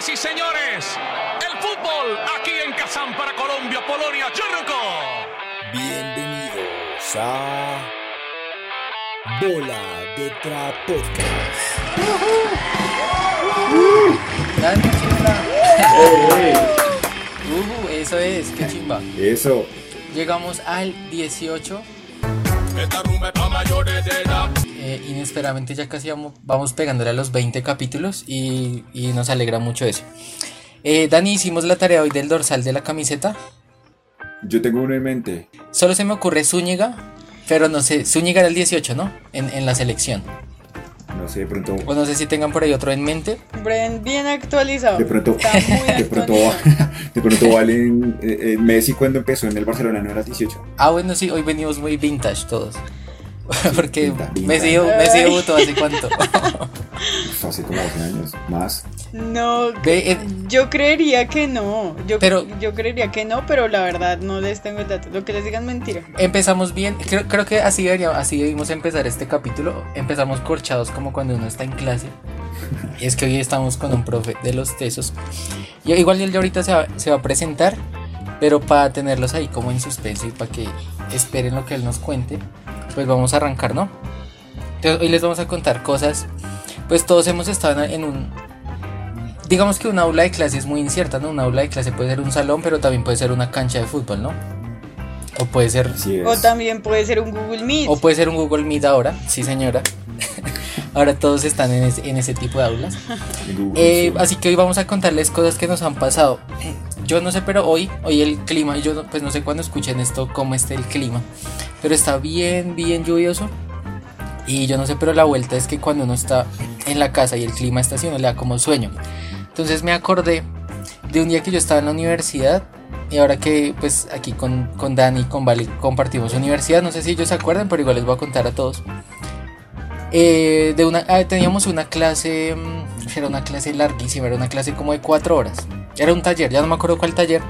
Señoras y señores, el fútbol aquí en Kazán para Colombia, Polonia, Churruco. Bienvenidos a Bola de Tra Podcast. Dale, chimba. Ujú, eso es, qué chimba. Eso. Llegamos al 18. Esta rumba es pa' mayores de edad. Eh, inesperadamente ya casi vamos, vamos pegándole a los 20 capítulos y, y nos alegra mucho eso. Eh, Dani, hicimos la tarea hoy del dorsal de la camiseta. Yo tengo uno en mente. Solo se me ocurre Zúñiga, pero no sé, Zúñiga era el 18, ¿no? En, en la selección. No sé, de pronto. O no sé si tengan por ahí otro en mente. Bren, bien actualizado. De pronto, Está muy de pronto, de pronto Valen, eh, eh, Messi cuando empezó en el Barcelona no era 18. Ah, bueno, sí, hoy venimos muy vintage todos. Porque. Messi, Messi debutó hace cuánto. Pues hace como 12 años, más. No, Ve, eh, yo creería que no. Yo, Pero- yo creería que no, pero la verdad no les tengo el dato. Lo que les digan mentira. Empezamos bien, creo, creo que así, debería, así debimos empezar este capítulo. Empezamos corchados como cuando uno está en clase. Y es que hoy estamos con un profe de los tesos. Y igual él ya ahorita se va, se va a presentar, pero para tenerlos ahí como en suspenso y para que esperen lo que él nos cuente, pues vamos a arrancar, ¿no? Entonces hoy les vamos a contar cosas. Pues todos hemos estado en un... Digamos que una aula de clase es muy incierta, ¿no? Una aula de clase puede ser un salón, pero también puede ser una cancha de fútbol, ¿no? O puede ser es. O también puede ser un Google Meet. o puede ser un Google Meet ahora, sí señora. Ahora todos están en ese, en ese tipo de aulas. Eh, sí. así que hoy vamos a contarles cosas que nos han pasado. Yo no sé, pero hoy, hoy el clima, yo no- pues no sé cuándo escuchen esto, cómo esté el clima. Pero está bien, bien lluvioso. Y yo no sé, pero la vuelta es que cuando uno está en la casa y el clima está así, uno le da como sueño. Entonces me acordé de un día que yo estaba en la universidad. Y ahora que pues aquí con, con Dani y con Vale compartimos universidad, no sé si ellos se acuerdan, pero igual les voy a contar a todos. Eh, de una, ah, teníamos una clase, mm, era una clase larguísima, era una clase como de cuatro horas. Era un taller, ya no me acuerdo cuál taller.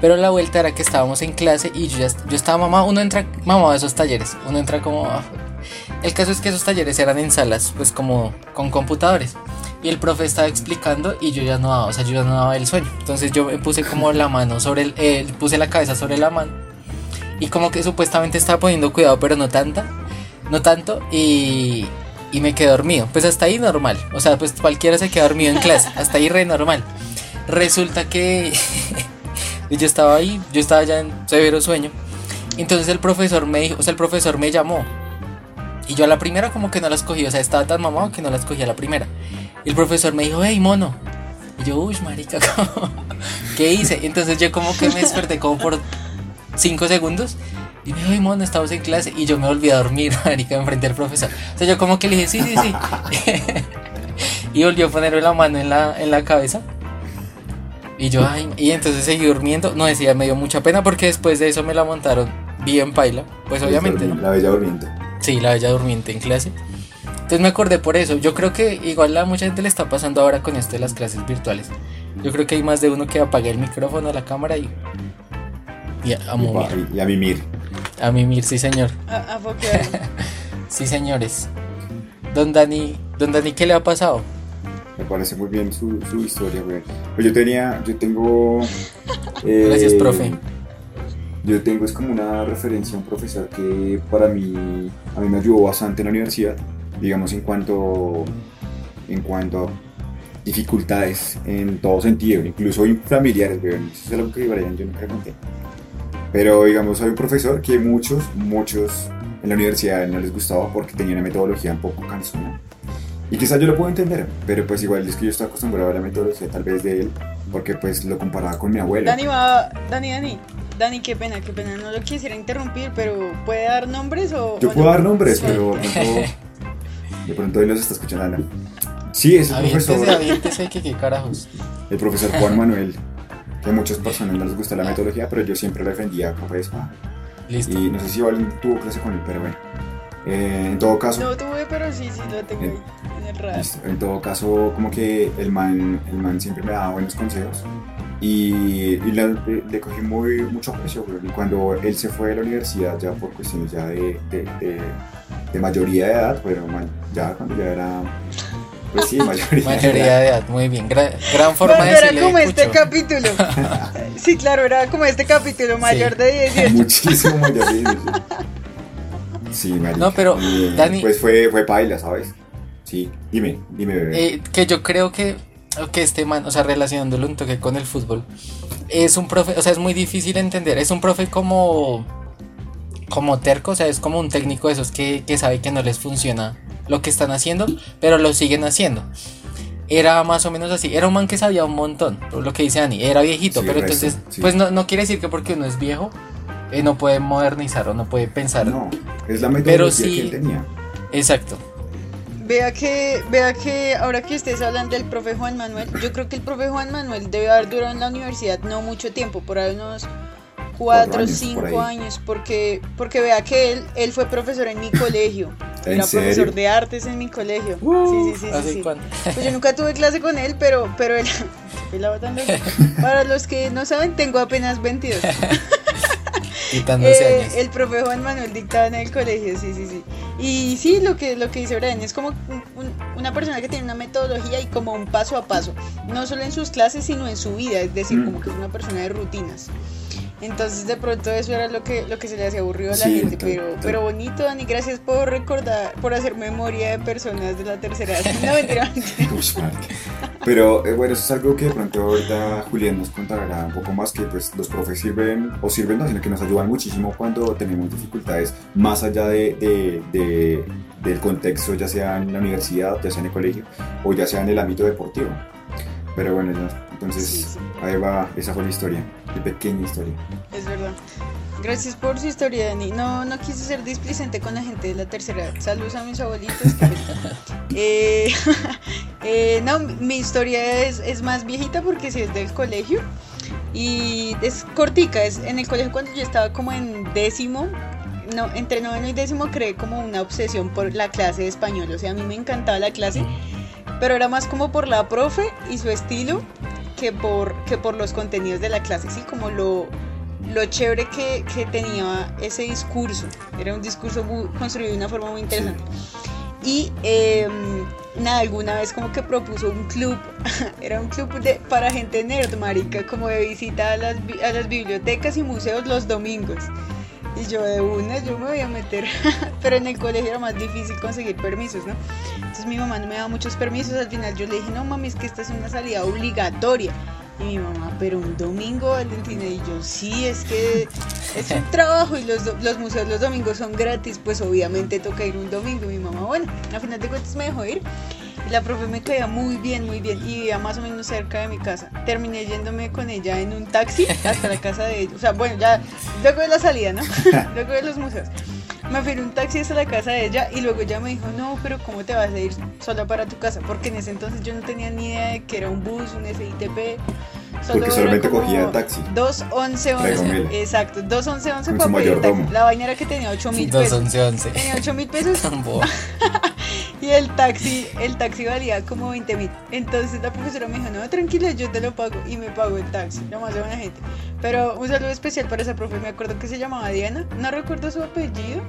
Pero la vuelta era que estábamos en clase y yo, ya, yo estaba mamá, uno entra mamá a esos talleres, uno entra como... El caso es que esos talleres eran en salas, pues como con computadores. Y el profe estaba explicando y yo ya no daba, o sea, yo ya no daba el sueño. Entonces yo me puse como la mano sobre el, eh, puse la cabeza sobre la mano. Y como que supuestamente estaba poniendo cuidado, pero no tanta, no tanto. Y, y me quedé dormido. Pues hasta ahí normal. O sea, pues cualquiera se queda dormido en clase. Hasta ahí re normal. Resulta que yo estaba ahí, yo estaba ya en severo sueño. Entonces el profesor me dijo, o sea, el profesor me llamó. Y yo a la primera como que no las cogí, o sea, estaba tan mamado que no las cogí a la primera. Y el profesor me dijo, hey, mono. Y yo, uy, marica, ¿cómo? ¿qué hice? Entonces yo como que me desperté como por 5 segundos. Y me dijo, hey, mono, estamos en clase. Y yo me volví a dormir, marica, enfrente del profesor. O sea, yo como que le dije, sí, sí, sí. y volvió a ponerme la mano en la, en la cabeza. Y yo, ay, y entonces seguí durmiendo. No decía, me dio mucha pena porque después de eso me la montaron bien paila. Pues obviamente, ¿no? La bella durmiente. Sí, la bella durmiente en clase. Entonces me acordé por eso. Yo creo que igual a mucha gente le está pasando ahora con esto de las clases virtuales. Yo creo que hay más de uno que apague el micrófono, la cámara y. Y a, a y- y a mimir. A mimir, sí, señor. A, a. Sí, señores. Don Dani, don Dani, ¿qué le ha pasado? Me parece muy bien su, su historia, güey. Pues yo tenía, yo tengo... eh, Gracias, profe. Yo tengo, es como una referencia a un profesor que para mí, a mí me ayudó bastante en la universidad, digamos en cuanto, en cuanto a dificultades en todo sentido, incluso familiares, güey. Eso es algo que Brian yo nunca conté. Pero digamos, hay un profesor que muchos, muchos en la universidad no les gustaba porque tenía una metodología un poco cansona. Y quizás yo lo puedo entender, pero pues igual es que yo estoy acostumbrado a la metodología tal vez de él, porque pues lo comparaba con mi abuelo. Dani va. Dani, Dani. Dani, qué pena, qué pena. No lo quisiera interrumpir, pero ¿puede dar nombres o.? Yo o puedo no? dar nombres, Sí. pero de pronto, de pronto él los está escuchando. Ana. Sí, es el Aviéntese, profesor, aviéntese, que qué carajos. el profesor Juan Manuel, que a muchas personas no les gusta la metodología, pero yo siempre lo defendía a capa de espada. Listo. Y no sé si Valen tuvo clase con él, pero bueno. Eh, en todo caso, No tuve, pero sí, sí lo tengo ahí en el radar. listo. en todo caso, como que el man, el man siempre me daba buenos consejos. Y, y la- le, le cogí muy, mucho aprecio, güey. Y cuando él se fue de la universidad, ya por cuestiones ya de, de, de- de mayoría de edad, pero man, ya cuando ya era Pues sí, mayoría. Mayoría de edad, muy bien. Gran, gran forma Cuando de era decirle como este capítulo. Sí, claro, era como este capítulo mayor Sí. de 18. Muchísimo mayor de 18. Sí, marica. No, pero, Y, Dani- Pues fue, fue paila, ¿sabes? Sí, dime, dime, bebé. Eh, que yo creo que, que este man, o sea, relacionándolo un toque con el fútbol, es un profe, o sea, es muy difícil entender. Es un profe como, como terco, o sea, es como un técnico de esos que, que sabe que no les funciona lo que están haciendo, pero lo siguen haciendo. Era más o menos así, era un man que sabía un montón, lo que dice Ani, era viejito, Sí, pero resto, entonces, sí. pues no, no quiere decir que porque uno es viejo, eh, no puede modernizar o no puede pensar. no, es la metodología sí- que él tenía. Exacto. Vea que, vea que ahora que ustedes hablan del profe Juan Manuel, yo creo que el profe Juan Manuel debe haber durado en la universidad no mucho tiempo, por ahí unos cuatro o por cinco años, porque, porque vea que él, él fue profesor en mi colegio. ¿En Era serio? profesor de artes en mi colegio. Uh, sí, sí, sí, sí, ¿hace sí. cuánto? Pues yo nunca tuve clase con él, pero, pero él. Para los que no saben, tengo apenas 22. Quitándose Eh, años. el profe Juan Manuel dictaba en el colegio, sí, sí, sí. Y sí, lo que, lo que dice Brian es como un- un- una persona que tiene una metodología y como un paso a paso, no solo en sus clases, sino en su vida, es decir, Mm. como que es una persona de rutinas. Entonces de pronto eso era lo que, lo que se le hacía aburrido a la Sí, gente, pero, pero bonito, Dani, gracias por recordar, por hacer memoria de personas de la tercera edad. No, mentira, mentira. Pero eh, bueno, eso es algo que de pronto ahorita Julián nos contará un poco más, que pues los profes sirven, o sirven no, sino que nos ayudan muchísimo cuando tenemos dificultades más allá de, de- de- del contexto, ya sea en la universidad, ya sea en el colegio, o ya sea en el ámbito deportivo. Pero bueno, ya, entonces Sí, sí. ahí va, esa fue la historia, la pequeña historia. Es verdad. Gracias por su historia, Dani. No, no quise ser displicente con la gente de la tercera edad. Saludos a mis abuelitos. Eh, eh, no, mi historia es, es más viejita porque sí es del colegio. Y es cortica. Es en el colegio cuando yo estaba como en décimo. No, entre noveno y décimo creé como una obsesión por la clase de español. O sea, a mí me encantaba la clase. Pero era más como por la profe y su estilo que por, que por los contenidos de la clase. Sí, como lo, lo chévere que, que tenía ese discurso. Era un discurso muy- construido de una forma muy interesante. Y eh, nada, alguna vez como que propuso un club, era un club de, para gente nerd, marica, como de visita a las, a las bibliotecas y museos los domingos. Y yo de una, yo me voy a meter, pero en el colegio era más difícil conseguir permisos, ¿no? Entonces mi mamá no me daba muchos permisos, al final yo le dije, no mami, es que esta es una salida obligatoria. Y mi mamá, pero un domingo, Valentina, y yo, sí, es que es un trabajo y los, los museos los domingos son gratis, pues obviamente toca ir un domingo. Y mi mamá, bueno, al final de cuentas me dejó ir. Y la profe me caía muy bien, muy bien, y vivía más o menos cerca de mi casa. Terminé yéndome con ella en un taxi hasta la casa de ella. O sea, bueno, ya luego de la salida, ¿no? luego de los museos. Me fui en un taxi hasta la casa de ella y luego ella me dijo, no, pero ¿cómo te vas a ir sola para tu casa? Porque en ese entonces yo no tenía ni idea de que era un bus, un SITP. Solo Porque solamente cogía taxi. 2, 11, 11. Regomela. Exacto, 2, 11, 11 Con para su pedir taxi. La vaina era que tenía 8 mil 2, pesos. 11, 11. Tenía 8 mil pesos. y el taxi, el taxi valía como 20 mil. Entonces la profesora me dijo, no, tranquila, yo te lo pago. Y me pagó el taxi, lo más de buena gente. Pero un saludo especial para esa profe, me acuerdo que se llamaba Diana, no recuerdo su apellido.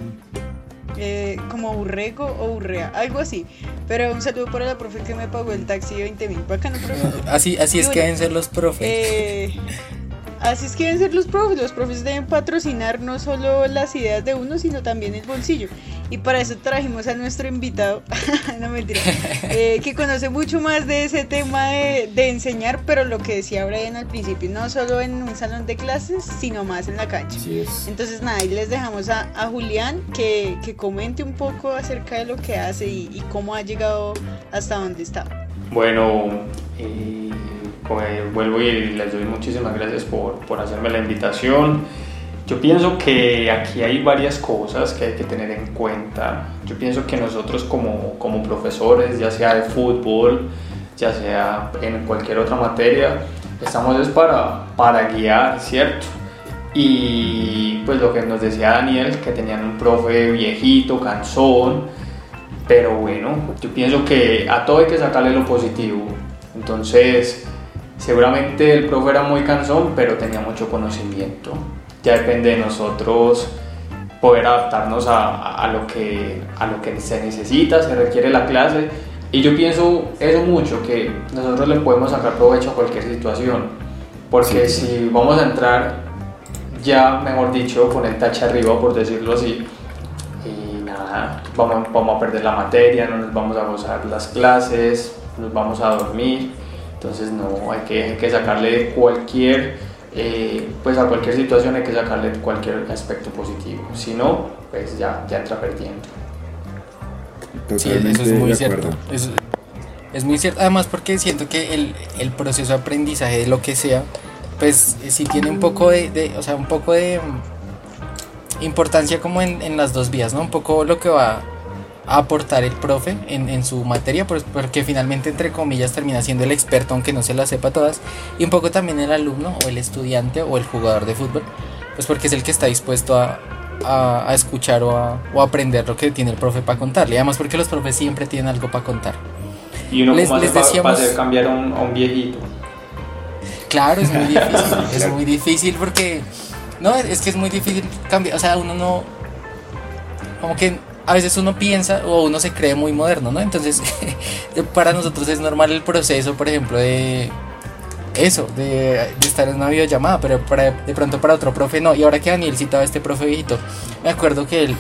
eh, como Urrego o Urrea, algo así. Pero un saludo para la profe que me pagó el taxi de 20 mil. Bacano, profe. Así, así es que deben ser los profes. Eh, así es que deben ser los profes. Los profes deben patrocinar no solo las ideas de uno, sino también el bolsillo. Y para eso trajimos a nuestro invitado, no mentira, eh, que conoce mucho más de ese tema de, de enseñar, pero lo que decía Brian al principio, no solo en un salón de clases, sino más en la cancha. Es. Entonces nada, ahí les dejamos a, a Julián que, que comente un poco acerca de lo que hace y, y cómo ha llegado hasta donde está. Bueno, eh, pues, vuelvo y les doy muchísimas gracias por, por hacerme la invitación. Yo pienso que aquí hay varias cosas que hay que tener en cuenta. Yo pienso que nosotros como, como profesores, ya sea de fútbol, ya sea en cualquier otra materia, estamos es para, para guiar, ¿cierto? Y pues lo que nos decía Daniel, que tenían un profe viejito, cansón, pero bueno, yo pienso que a todo hay que sacarle lo positivo. Entonces, seguramente el profe era muy cansón, pero tenía mucho conocimiento. Ya depende de nosotros poder adaptarnos a, a- lo, que, a lo que se necesita, se requiere la clase. Y yo pienso eso mucho, que nosotros le podemos sacar provecho a cualquier situación, porque si vamos a entrar ya, mejor dicho, con el tache arriba, por decirlo así, y nada, vamos, vamos a perder la materia, no nos vamos a gozar las clases, nos vamos a dormir, entonces no, hay que, hay que sacarle cualquier, eh, pues a cualquier situación hay que sacarle cualquier aspecto positivo, si no, pues ya, ya entra perdiendo. Sí, eso es muy de cierto. Eso es muy cierto. Además, porque siento que el, el proceso de aprendizaje de lo que sea, pues eh, sí tiene un poco de, de- o sea, un poco de mm, importancia como en, en las dos vías, ¿no? Un poco lo que va aportar el profe en, en su materia, porque finalmente, entre comillas, termina siendo el experto, aunque no se las sepa todas, y un poco también el alumno o el estudiante o el jugador de fútbol, pues porque es el que está dispuesto a, a- a escuchar o a, o aprender lo que tiene el profe para contarle. Además, porque los profes siempre tienen algo para contar. Y uno Les- para decíamos- hacer cambiar a un, a un viejito. Claro, es muy difícil, es muy difícil porque no, es que es muy difícil cambiar, o sea, uno no como que a veces uno piensa o uno se cree muy moderno, ¿no? Entonces, para nosotros es normal el proceso, por ejemplo, de eso, de, estar en una videollamada, pero para, de pronto para otro profe no. Y ahora que Daniel citaba a este profe viejito, me acuerdo que él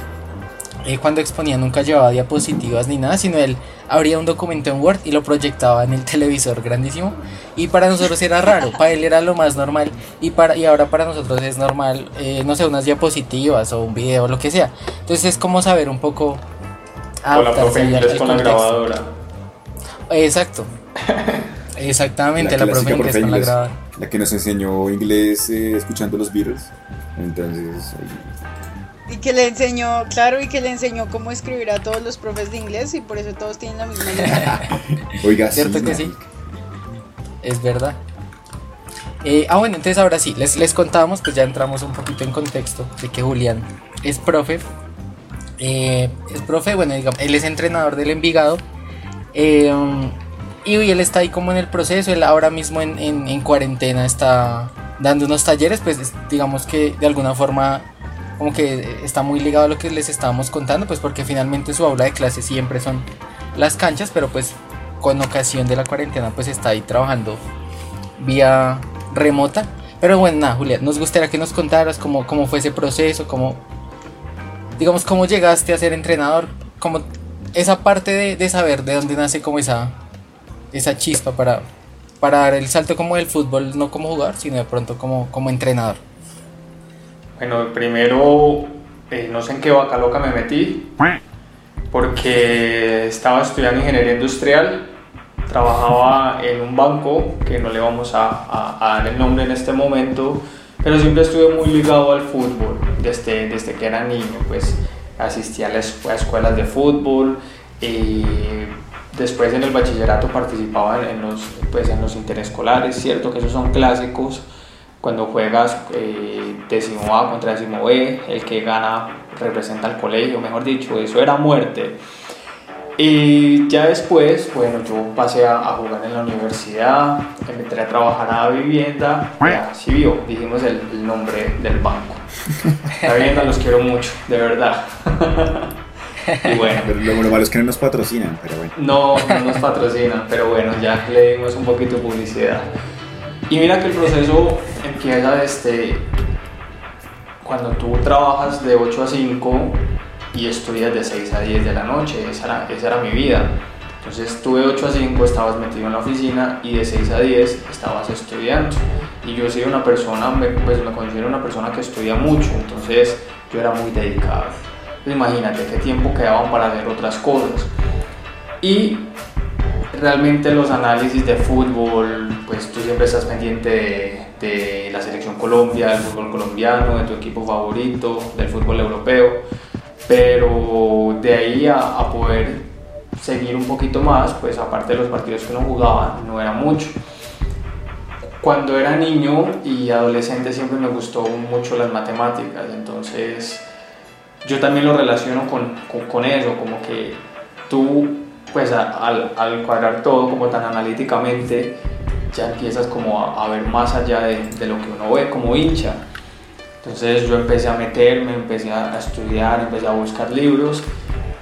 eh, cuando exponía nunca llevaba diapositivas ni nada, sino él abría un documento en Word y lo proyectaba en el televisor grandísimo. Y para nosotros era raro, para él era lo más normal. Y, para, y ahora para nosotros es normal, eh, no sé, unas diapositivas o un video o lo que sea. Entonces es como saber un poco... O la profe inglés con la contexto. grabadora. Exacto. Exactamente, la, profe inglés profe con la grabadora. la que nos enseñó inglés eh, escuchando los Beatles. Entonces, ahí- Y que le enseñó, claro, y que le enseñó cómo escribir a todos los profes de inglés y por eso todos tienen la misma letra. oiga, ¿Cierto sí, que sí? Es verdad. Eh, ah, bueno, entonces ahora sí, les, les contábamos, pues ya entramos un poquito en contexto de que Julián es profe. Eh, es profe, bueno, digamos, él es entrenador del Envigado. eh, y hoy él está ahí como en el proceso, él ahora mismo en, en- en cuarentena está dando unos talleres, pues es- digamos que de alguna forma como que está muy ligado a lo que les estábamos contando, pues porque finalmente su aula de clase siempre son las canchas, pero pues con ocasión de la cuarentena pues está ahí trabajando vía remota. Pero bueno, nada, Julia, nos gustaría que nos contaras cómo, cómo fue ese proceso, cómo, digamos, cómo llegaste a ser entrenador, como esa parte de, de saber de dónde nace como esa, esa chispa para, para dar el salto como del fútbol, no como jugador, sino de pronto como, como entrenador. Bueno, primero, eh, no sé en qué vaca loca me metí, porque estaba estudiando ingeniería industrial, trabajaba en un banco, que no le vamos a, dar el nombre en este momento, pero siempre estuve muy ligado al fútbol, desde, desde que era niño, pues asistía a las escuelas de fútbol, y después en el bachillerato participaba en los, pues, en los interescolares, cierto que esos son clásicos, cuando juegas eh, décimo A contra décimo B, el que gana representa al colegio, mejor dicho, eso era muerte. Y ya después, bueno, yo pasé a, a jugar en la universidad, entré a trabajar a la vivienda, ya, sí vio, dijimos el, el nombre del banco. La vivienda los quiero mucho, de verdad. y bueno, Pero lo, lo malo es que no nos patrocinan, pero bueno. no, no nos patrocinan, pero bueno, ya le dimos un poquito de publicidad. Y mira que el proceso empieza desde cuando tú trabajas de 8 a 5 y estudias de 6 a 10 de la noche, esa era, esa era mi vida. Entonces tú de 8 a 5 estabas metido en la oficina y de 6 a 10 estabas estudiando. Y yo soy una persona, pues me considero una persona que estudia mucho, entonces yo era muy dedicado. Entonces, imagínate qué tiempo quedaban para hacer otras cosas. Y realmente los análisis de fútbol, pues tú siempre estás pendiente de, la selección Colombia, del fútbol colombiano, de tu equipo favorito, del fútbol europeo, pero de ahí a, poder seguir un poquito más, pues aparte de los partidos que uno jugaba, no era mucho. Cuando era niño y adolescente siempre me gustó mucho las matemáticas, entonces yo también lo relaciono con, con eso, como que tú pues al, al cuadrar todo como tan analíticamente, ya empiezas como a, a ver más allá de, de lo que uno ve como hincha. Entonces yo empecé a meterme, empecé a, estudiar, empecé a buscar libros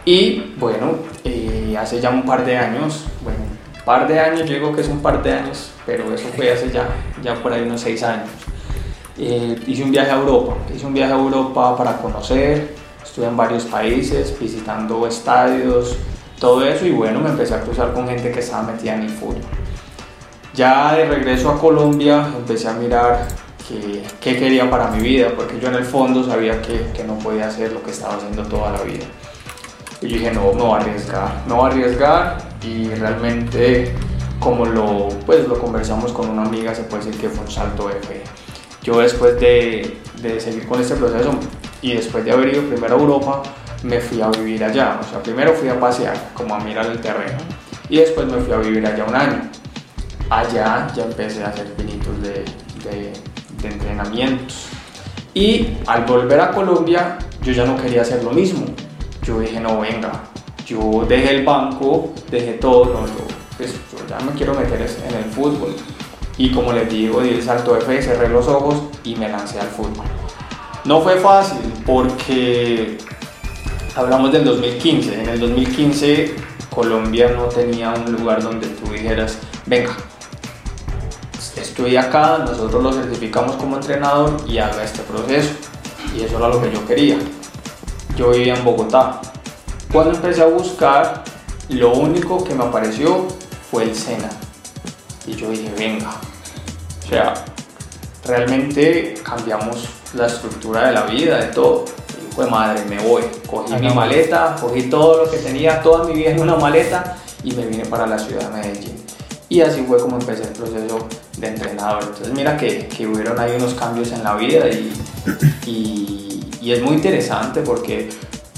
y bueno, eh, hace ya un par de años, bueno, un par de años, yo digo que es un par de años, pero eso fue hace ya, ya por ahí unos seis años. Eh, hice un viaje a Europa, hice un viaje a Europa para conocer, estuve en varios países visitando estadios, todo eso y bueno, me empecé a cruzar con gente que estaba metida en el fútbol. Ya de regreso a Colombia empecé a mirar qué, quería para mi vida, porque yo en el fondo sabía que, que, no podía hacer lo que estaba haciendo toda la vida. Y yo dije, no, no voy a arriesgar, no voy a arriesgar y realmente como lo, pues, lo conversamos con una amiga, se puede decir que fue un salto de fe. Yo después de, de seguir con este proceso y después de haber ido primero a Europa, me fui a vivir allá. O sea, primero fui a pasear, como a mirar el terreno, y después me fui a vivir allá un año allá ya empecé a hacer pinitos de, de, entrenamientos. Y al volver a Colombia, yo ya no quería hacer lo mismo. Yo dije, no, venga, yo dejé el banco, dejé todo, no, pues, yo ya me quiero meter en el fútbol. Y como les digo, di el salto de fe, cerré los ojos y me lancé al fútbol. No fue fácil porque hablamos del 2015. En el 2015 Colombia no tenía un lugar donde tú dijeras, venga, estoy acá, nosotros lo certificamos como entrenador y haga este proceso. Y eso era lo que yo quería. Yo vivía en Bogotá. Cuando empecé a buscar, lo único que me apareció fue el SENA. Y yo dije, venga. O sea, realmente cambiamos la estructura de la vida, de todo. Fue madre, me voy. Cogí mi maleta, cogí todo lo que tenía, toda mi vida en una maleta y me vine para la ciudad de Medellín. Y así fue como empecé el proceso de entrenador. Entonces mira que, que hubieron ahí unos cambios en la vida y, y, y, es muy interesante porque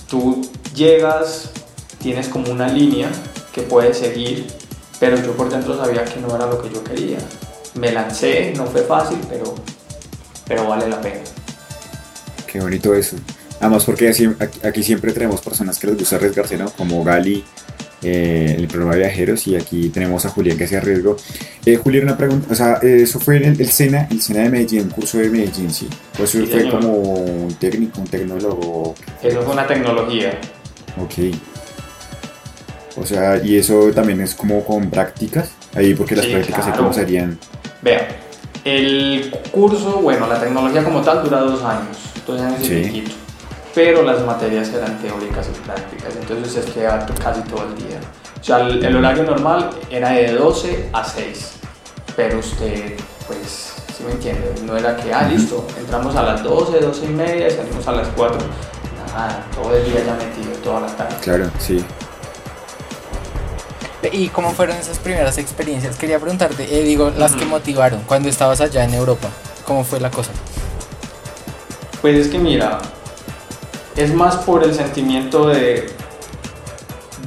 tú llegas, tienes como una línea que puedes seguir, pero yo por dentro sabía que no era lo que yo quería. Me lancé, no fue fácil, pero, pero vale la pena. Qué bonito eso. Además porque aquí siempre tenemos personas que les gusta arriesgarse, ¿no? Como Gali, eh, el programa de viajeros y aquí tenemos a Julián que se arriesgó. Eh, Julián, una pregunta, o sea, eh, eso fue en el, el, SENA, el SENA de Medellín, un curso de Medellín, sí. O eso Sí, fue señor. como un técnico, un tecnólogo. Eso fue una tecnología. Ok. O sea, y eso también es como con prácticas, ahí porque las Sí, prácticas claro. cómo serían. Vea, el curso, bueno, la tecnología como tal dura dos años, dos años y Sí. Pero las materias eran teóricas y prácticas, entonces es que casi todo el día. O sea, el, el horario normal era de 12 a 6, pero usted, pues, si me entiende, no era que, ah, listo, entramos a las 12, 12 y media, salimos a las 4, nada, todo el día ya metido, toda la tarde. Claro, sí. ¿Y cómo fueron esas primeras experiencias? Quería preguntarte, eh, digo, las que motivaron cuando estabas allá en Europa. ¿Cómo fue la cosa? Pues es que mira, es más por el sentimiento de,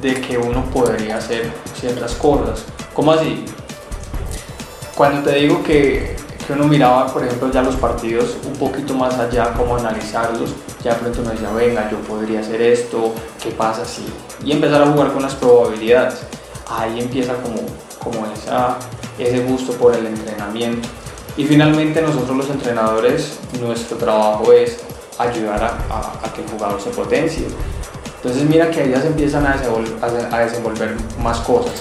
de que uno podría hacer ciertas cosas. ¿Cómo así? Cuando te digo que, que uno miraba, por ejemplo, ya los partidos un poquito más allá, cómo analizarlos, ya de pronto uno decía, venga, yo podría hacer esto, ¿qué pasa si? Y empezar a jugar con las probabilidades. Ahí empieza como, como esa, ese gusto por el entrenamiento. Y finalmente nosotros los entrenadores, nuestro trabajo es ayudar a, a- a que el jugador se potencie. Entonces mira que ahí ya se empiezan a desenvol- a- a desenvolver más cosas.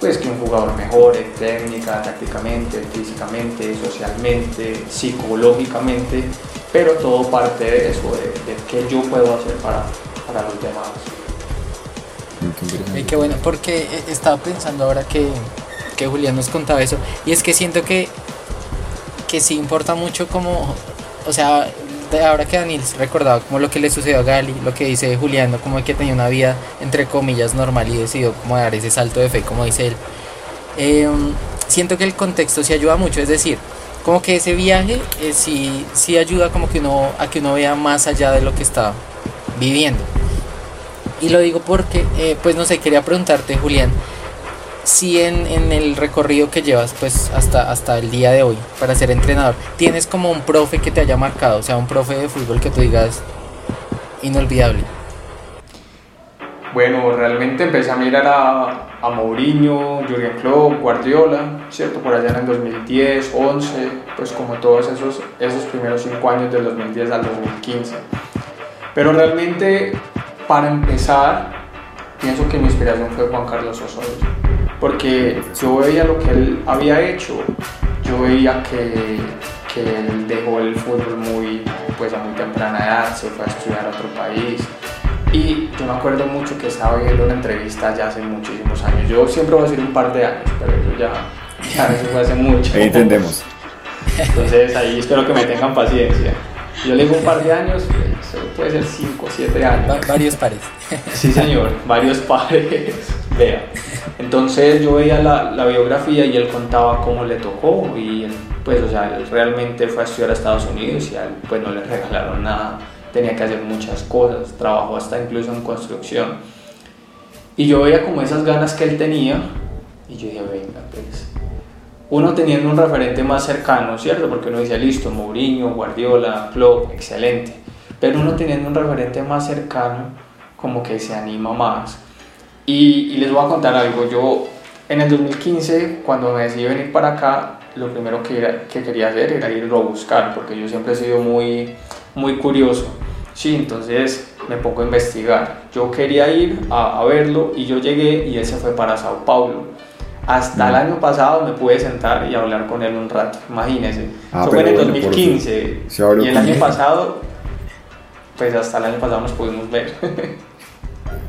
Pues que un jugador mejore técnica, tácticamente, físicamente, socialmente, psicológicamente, pero todo parte de eso, de, de qué yo puedo hacer para, para los demás. Y qué bueno, porque eh, estaba pensando ahora que, que Julián nos contaba eso, y es que siento que, que sí importa mucho como, o sea, ahora que Daniel recordaba como lo que le sucedió a Gali, lo que dice Julián, ¿no? como que tenía una vida entre comillas normal y decidió como dar ese salto de fe, como dice él. Eh, siento que el contexto sí ayuda mucho, es decir, como que ese viaje eh, sí, sí ayuda como que uno, a que uno vea más allá de lo que está viviendo. Y lo digo porque, eh, pues no sé, quería preguntarte, Julián, si en, en el recorrido que llevas, pues hasta, hasta el día de hoy, para ser entrenador, tienes como un profe que te haya marcado, o sea, un profe de fútbol que tú digas inolvidable. Bueno, realmente empecé a mirar a, a Mourinho, Jurgen Klopp, Guardiola, ¿cierto? Por allá en el 2010, 11, pues como todos esos, esos primeros cinco años del 2010 al 2015. Pero realmente, para empezar, pienso que mi inspiración fue Juan Carlos Osorio, porque yo veía lo que él había hecho, yo veía que, que él dejó el fútbol muy, pues a muy temprana edad, se fue a estudiar a otro país. Y yo me acuerdo mucho que estaba viendo una entrevista ya hace muchísimos años. Yo siempre voy a decir un par de años, pero yo ya, ya eso fue hace mucho. Ahí entendemos. Entonces ahí espero que me tengan paciencia. Yo le digo un par de años, eso puede ser 5 o 7 años. Va- varios pares. Sí, señor, varios pares. Vea. Entonces yo veía la, la biografía y él contaba cómo le tocó y él, pues, o sea, él realmente fue a estudiar a Estados Unidos y a él, pues, no le regalaron nada. Tenía que hacer muchas cosas, trabajó hasta incluso en construcción. Y yo veía como esas ganas que él tenía y yo dije, venga, pues, uno teniendo un referente más cercano, ¿cierto? Porque uno decía, listo, Mourinho, Guardiola, Klopp, excelente. Pero uno teniendo un referente más cercano, como que se anima más. Y, les voy a contar algo. Yo, en el 2015, cuando me decidí venir para acá, lo primero que, era- que quería hacer era irlo a buscar, porque yo siempre he sido muy, muy curioso. Sí, entonces me pongo a investigar. Yo quería ir a, verlo y yo llegué y él fue para Sao Paulo. Hasta el año pasado me pude sentar y hablar con él un rato, imagínense. Ah, Eso fue en el pero bueno, por 2015 Se habló y el año pasado, pues hasta el año pasado nos pudimos ver.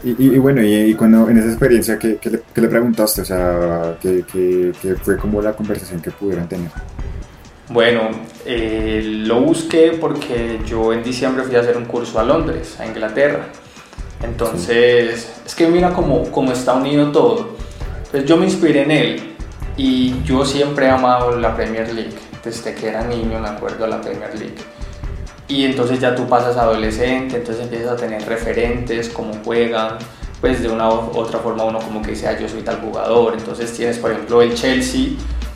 Y, y- y bueno, y, y cuando en esa experiencia, ¿qué, qué le, qué le preguntaste? O sea, ¿qué, qué, qué fue como la conversación que pudieron tener? Bueno, eh, lo busqué porque yo en diciembre fui a hacer un curso a Londres, a Inglaterra. Entonces, es que mira cómo, cómo está unido todo. Pues yo me inspiré en él y yo siempre he amado la Premier League. Desde que era niño me acuerdo de la Premier League. Y entonces ya tú pasas adolescente, entonces empiezas a tener referentes, cómo juegan. Pues de una u otra forma uno como que dice, ah, yo soy tal jugador. Entonces tienes, por ejemplo, el Chelsea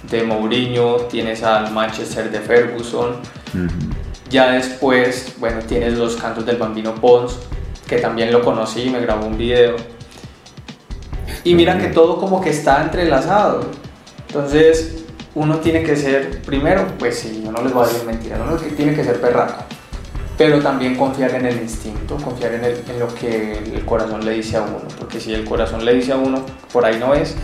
de Mourinho, tienes al Manchester de Ferguson. Ya después, bueno, tienes los cantos del Bambino Pons, que también lo conocí, me grabó un video. Y mira que todo como que está entrelazado. Entonces, uno tiene que ser, primero, pues sí, yo no les voy a decir mentiras, uno tiene que ser perraco, pero también confiar en el instinto, confiar en, el- en lo que el corazón le dice a uno, porque si el corazón le dice a uno, por ahí no es,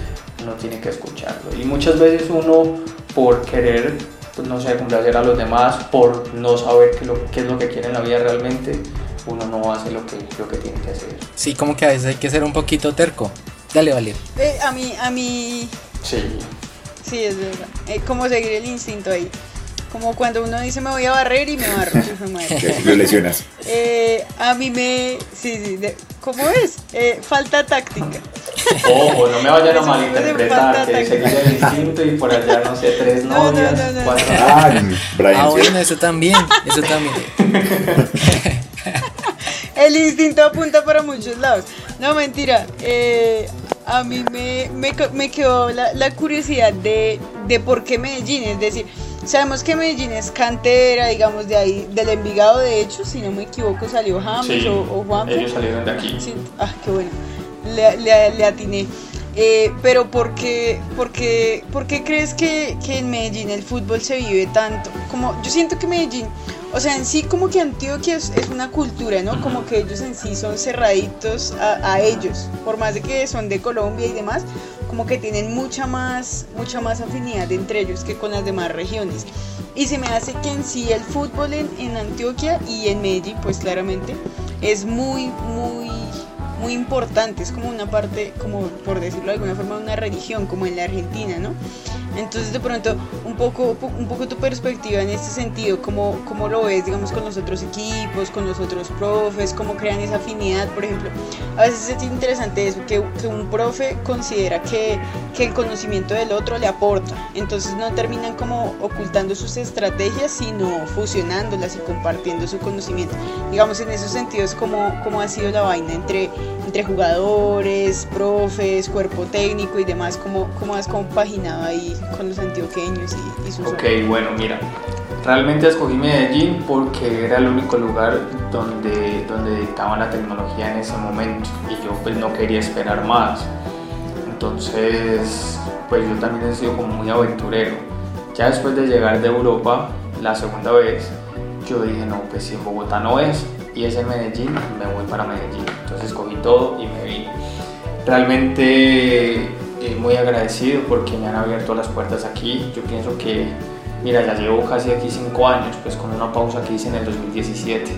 uno tiene que escucharlo. Y muchas veces uno, por querer, pues no sé, complacer a los demás, por no saber qué, lo- qué es lo que quiere en la vida realmente, uno no hace lo que, lo que tiene que hacer. Sí, como que a veces hay que ser un poquito terco. Dale, Valer. Eh, a mí, a mí, Sí, sí, es verdad. Eh, como seguir el instinto ahí. Como cuando uno dice me voy a barrer y me barro. lo lesionas. Eh, a mí me. Sí, sí. de- ¿Cómo es? Eh, falta táctica. Ojo, no me vayan a malinterpretar, que seguir el instinto y por allá, no sé, tres No, no, novias, no, no, cuatro... Ah, Brian. Ah, sí. bueno, eso también. Eso también. El instinto apunta para muchos lados. No, mentira. Eh, a mí me, me, me quedó la, la curiosidad de, de por qué Medellín. Es decir, sabemos que Medellín es cantera, digamos, de ahí, del Envigado, de hecho, si no me equivoco, salió James Sí, o, o Juanjo. ellos salieron de aquí. Sí, ah, qué bueno. Le, le- le atiné. Eh, pero ¿por qué, por qué- por qué crees que, que en Medellín el fútbol se vive tanto? Como, yo siento que Medellín, o sea, en sí como que Antioquia es, una cultura, ¿no? Como que ellos en sí son cerraditos a, a ellos, por más de que son de Colombia y demás, como que tienen mucha más, mucha más afinidad entre ellos que con las demás regiones. Y se me hace que en sí el fútbol en, en Antioquia y en Medellín, pues claramente, es muy, muy, muy importante. Es como una parte, como por decirlo de alguna forma, una religión, como en la Argentina, ¿no? Entonces de pronto un poco, un poco tu perspectiva en este sentido, cómo, cómo lo ves, digamos, con los otros equipos, con los otros profes, cómo crean esa afinidad, por ejemplo. A veces es interesante eso, que, que un profe considera que, que el conocimiento del otro le aporta, entonces no terminan como ocultando sus estrategias, sino fusionándolas y compartiendo su conocimiento. Digamos, en esos sentidos, ¿cómo, cómo ha sido la vaina entre, entre jugadores, profes, cuerpo técnico y demás? ¿Cómo, cómo has compaginado ahí con los antioqueños y, y sus Ok, bueno, mira, realmente escogí Medellín porque era el único lugar donde, donde dictaban la tecnología en ese momento y yo pues no quería esperar más. Entonces, pues yo también he sido como muy aventurero. Ya después de llegar de Europa, la segunda vez, yo dije, no, pues si en Bogotá no es y es en Medellín, me voy para Medellín. Entonces cogí todo y me vine. realmente eh, muy agradecido porque me han abierto las puertas aquí. Yo pienso que, mira, ya llevo casi aquí cinco años, pues con una pausa que hice en el 2017.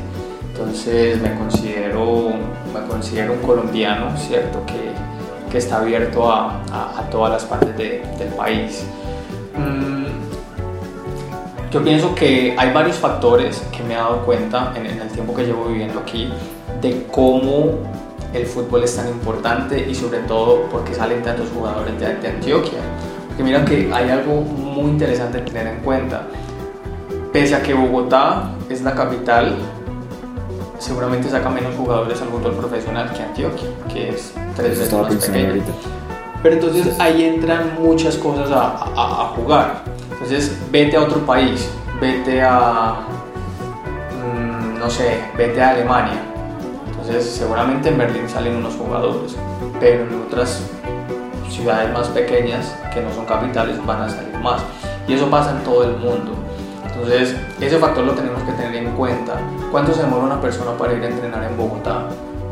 Entonces me considero, me considero un colombiano, ¿cierto? Que, que está abierto a, a, todas las partes de, del país. Mm, yo pienso que hay varios factores que me he dado cuenta en, en el tiempo que llevo viviendo aquí de cómo el fútbol es tan importante y sobre todo porque salen tantos jugadores de, de Antioquia. Porque mira que hay algo muy interesante que tener en cuenta. Pese a que Bogotá es la capital, seguramente saca menos jugadores al fútbol profesional que Antioquia, que es tres veces más pequeña. ahorita. Pero entonces ahí entran muchas cosas a, a- a jugar. Entonces vete a otro país, vete a, mm, no sé, vete a Alemania. Entonces seguramente en Berlín salen unos jugadores, pero en otras ciudades más pequeñas que no son capitales van a salir más. Y eso pasa en todo el mundo. Entonces ese factor lo tenemos que tener en cuenta. ¿Cuánto se demora una persona para ir a entrenar en Bogotá?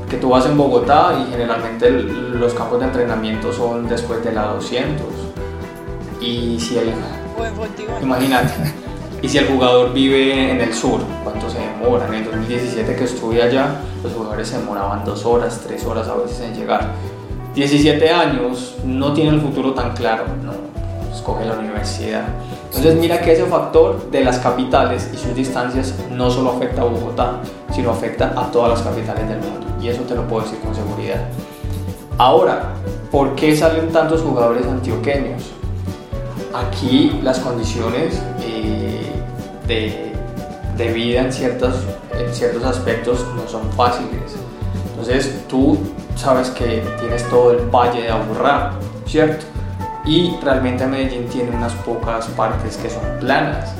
Que tú vas en Bogotá y generalmente los campos de entrenamiento son después de la 200. Y si Fontibón. imagínate, y si el jugador vive en el sur, ¿cuánto se demora? En el 2017 que estuve allá, los jugadores se demoraban dos horas, tres horas a veces en llegar. 17 años, no tiene el futuro tan claro, no, escoge la universidad. Entonces mira que ese factor de las capitales y sus distancias no solo afecta a Bogotá, sino afecta a todas las capitales del mundo. Y eso te lo puedo decir con seguridad. Ahora, ¿por qué salen tantos jugadores antioqueños? Aquí las condiciones eh, de, de vida en, ciertas, en ciertos aspectos no son fáciles. Entonces tú sabes que tienes todo el valle de Aburrá, ¿cierto? Y realmente Medellín tiene unas pocas partes que son planas.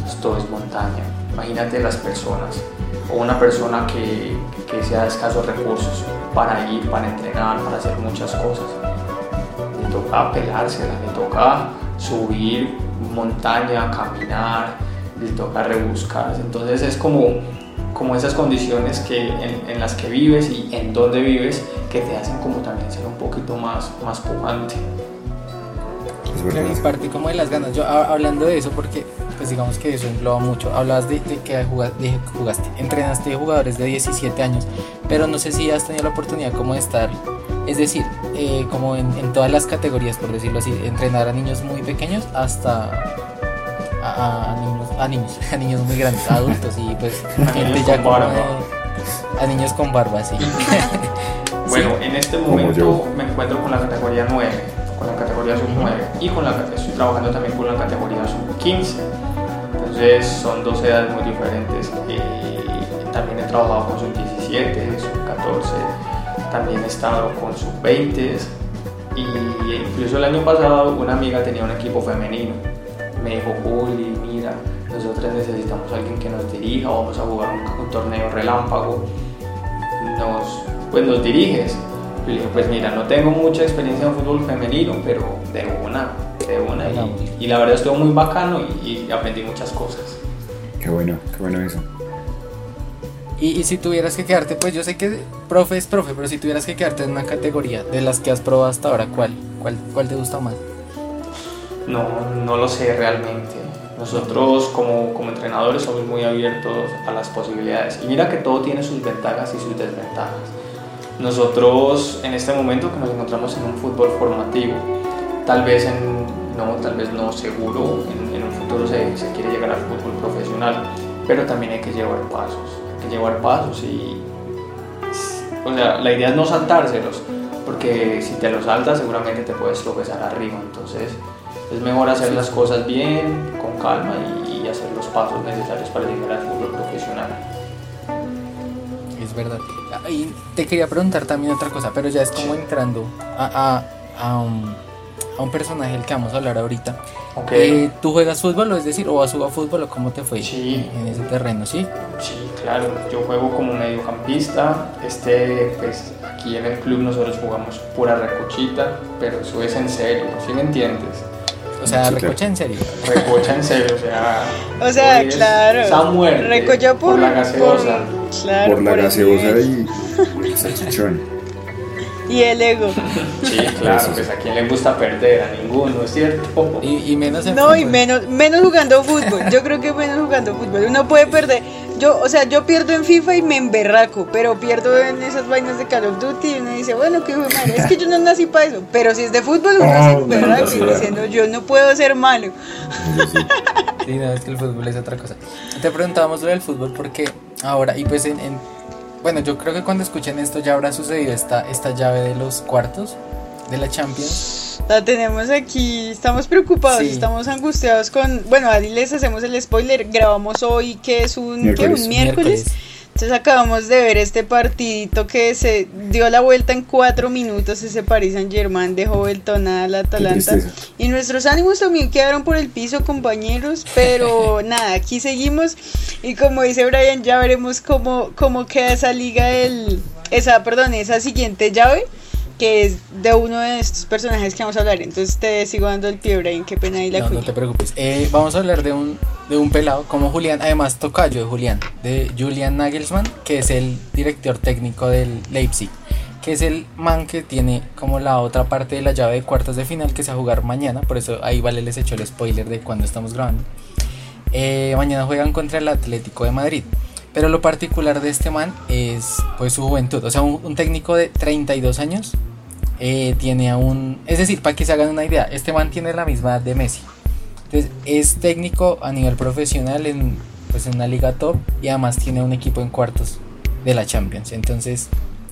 Pues todo es montaña. Imagínate las personas o una persona que, que sea de escasos recursos para ir, para entrenar, para hacer muchas cosas toca pelársela, le toca subir montaña, caminar, le toca rebuscarse. Entonces es como, como esas condiciones que, en, en las que vives y en donde vives que te hacen como también ser un poquito más, más pujante. Verdad. parte como de las ganas. Yo hablando de eso, porque pues digamos que eso engloba mucho. Hablabas de, de que juga- de que jugaste, entrenaste jugadores de 17 años, pero no sé si has tenido la oportunidad como de estar, es decir, eh, como en, en todas las categorías, por decirlo así, entrenar a niños muy pequeños hasta a, a niños, a niños, a niños muy grandes, adultos y pues gente niños ya con como barba. de- a niños con barba, sí. Bueno, en este momento me encuentro con la categoría 9, con la categoría sub 9 y con la, estoy trabajando también con la categoría sub 15. Entonces son dos edades muy diferentes. Eh, también he trabajado con sub 17, sub 14, también he estado con sub 20 y incluso el año pasado una amiga tenía un equipo femenino. Me dijo, Juli, mira, nosotros necesitamos a alguien que nos dirija, vamos a jugar un, un torneo relámpago nos, pues nos diriges. Y le dije, pues mira, no tengo mucha experiencia en fútbol femenino, pero de una, de una. Y, y la verdad estuvo muy bacano y, y aprendí muchas cosas. Qué bueno, qué bueno eso. Y, y si tuvieras que quedarte, pues yo sé que profe es profe, pero si tuvieras que quedarte en una categoría de las que has probado hasta ahora, ¿cuál? ¿Cuál, cuál te gusta más? No, no lo sé realmente. Nosotros como, como entrenadores somos muy abiertos a las posibilidades. Y mira que todo tiene sus ventajas y sus desventajas. Nosotros en este momento que nos encontramos en un fútbol formativo, tal vez en, no, tal vez no seguro, en, en un futuro se, se quiere llegar al fútbol profesional, pero también hay que llevar pasos, que llevar pasos y, o sea, la idea es no saltárselos, porque si te los saltas seguramente te puedes tropezar arriba, entonces es mejor hacer las cosas bien, con calma y, hacer los pasos necesarios para llegar al fútbol profesional. Es verdad. Ah, Y te quería preguntar también otra cosa, pero ya es como entrando a, a un personaje del que vamos a hablar ahorita. Ok. Eh, ¿Tú juegas fútbol, o es decir, o has jugado fútbol, o cómo te fue Sí. en ese terreno, sí? Sí, claro, yo juego como mediocampista. Este, pues aquí en el club nosotros jugamos pura recochita, pero eso es en serio, ¿sí me entiendes? O sea, Sí, claro. recocha en serio. Recocha en serio, o sea. O sea, es claro. esa muerte Recocha por, por la gaseosa. por- claro, por la el gaseosa nivel. y el salchichón. y el ego. Sí, claro, pues a quién le gusta perder, a ninguno, ¿es cierto? Y, y menos en No, y fútbol. menos, menos jugando fútbol. Yo creo que menos jugando fútbol. Uno puede perder. Yo, o sea, yo pierdo en FIFA y me emberraco, pero pierdo en esas vainas de Call of Duty y uno dice, bueno, qué de madre, es que yo no nací para eso. Pero si es de fútbol, uno Ah, se emberraca y no, no, dice, no, yo no puedo ser malo. Sí, no, es que el fútbol es otra cosa. Te preguntábamos lo del fútbol porque ahora, y pues en, en- bueno, yo creo que cuando escuchen esto ya habrá sucedido esta, esta llave de los cuartos de la Champions. La tenemos aquí, estamos preocupados, Sí. estamos angustiados con, bueno, Adi les hacemos el spoiler, grabamos hoy que es un ¿qué? Miércoles. un miércoles. Entonces acabamos de ver este partidito que se dio la vuelta en cuatro minutos, ese Paris Saint Germain dejó vueltonada al Atalanta. Y nuestros ánimos también quedaron por el piso, compañeros, pero nada, aquí seguimos y como dice Brian, ya veremos cómo, cómo queda esa liga, del, esa, perdón, esa siguiente llave, que es de uno de estos personajes que vamos a hablar. Entonces te sigo dando el pie, Brian, qué pena ahí la No, no te preocupes. Eh, vamos a hablar de un, de un pelado como Julián, además tocayo de Julián, de Julian Nagelsmann, que es el director técnico del Leipzig, que es el man que tiene como la otra parte de la llave de cuartos de final que se va a jugar mañana, por eso ahí vale les echó el spoiler de cuando estamos grabando. Eh, mañana juegan contra el Atlético de Madrid. Pero lo particular de este man es pues su juventud. O sea, un, un técnico de 32 años eh, tiene aún... Es decir, para que se hagan una idea, este man tiene la misma edad de Messi. Entonces, es técnico a nivel profesional en, pues, en una liga top y además tiene un equipo en cuartos de la Champions. Entonces,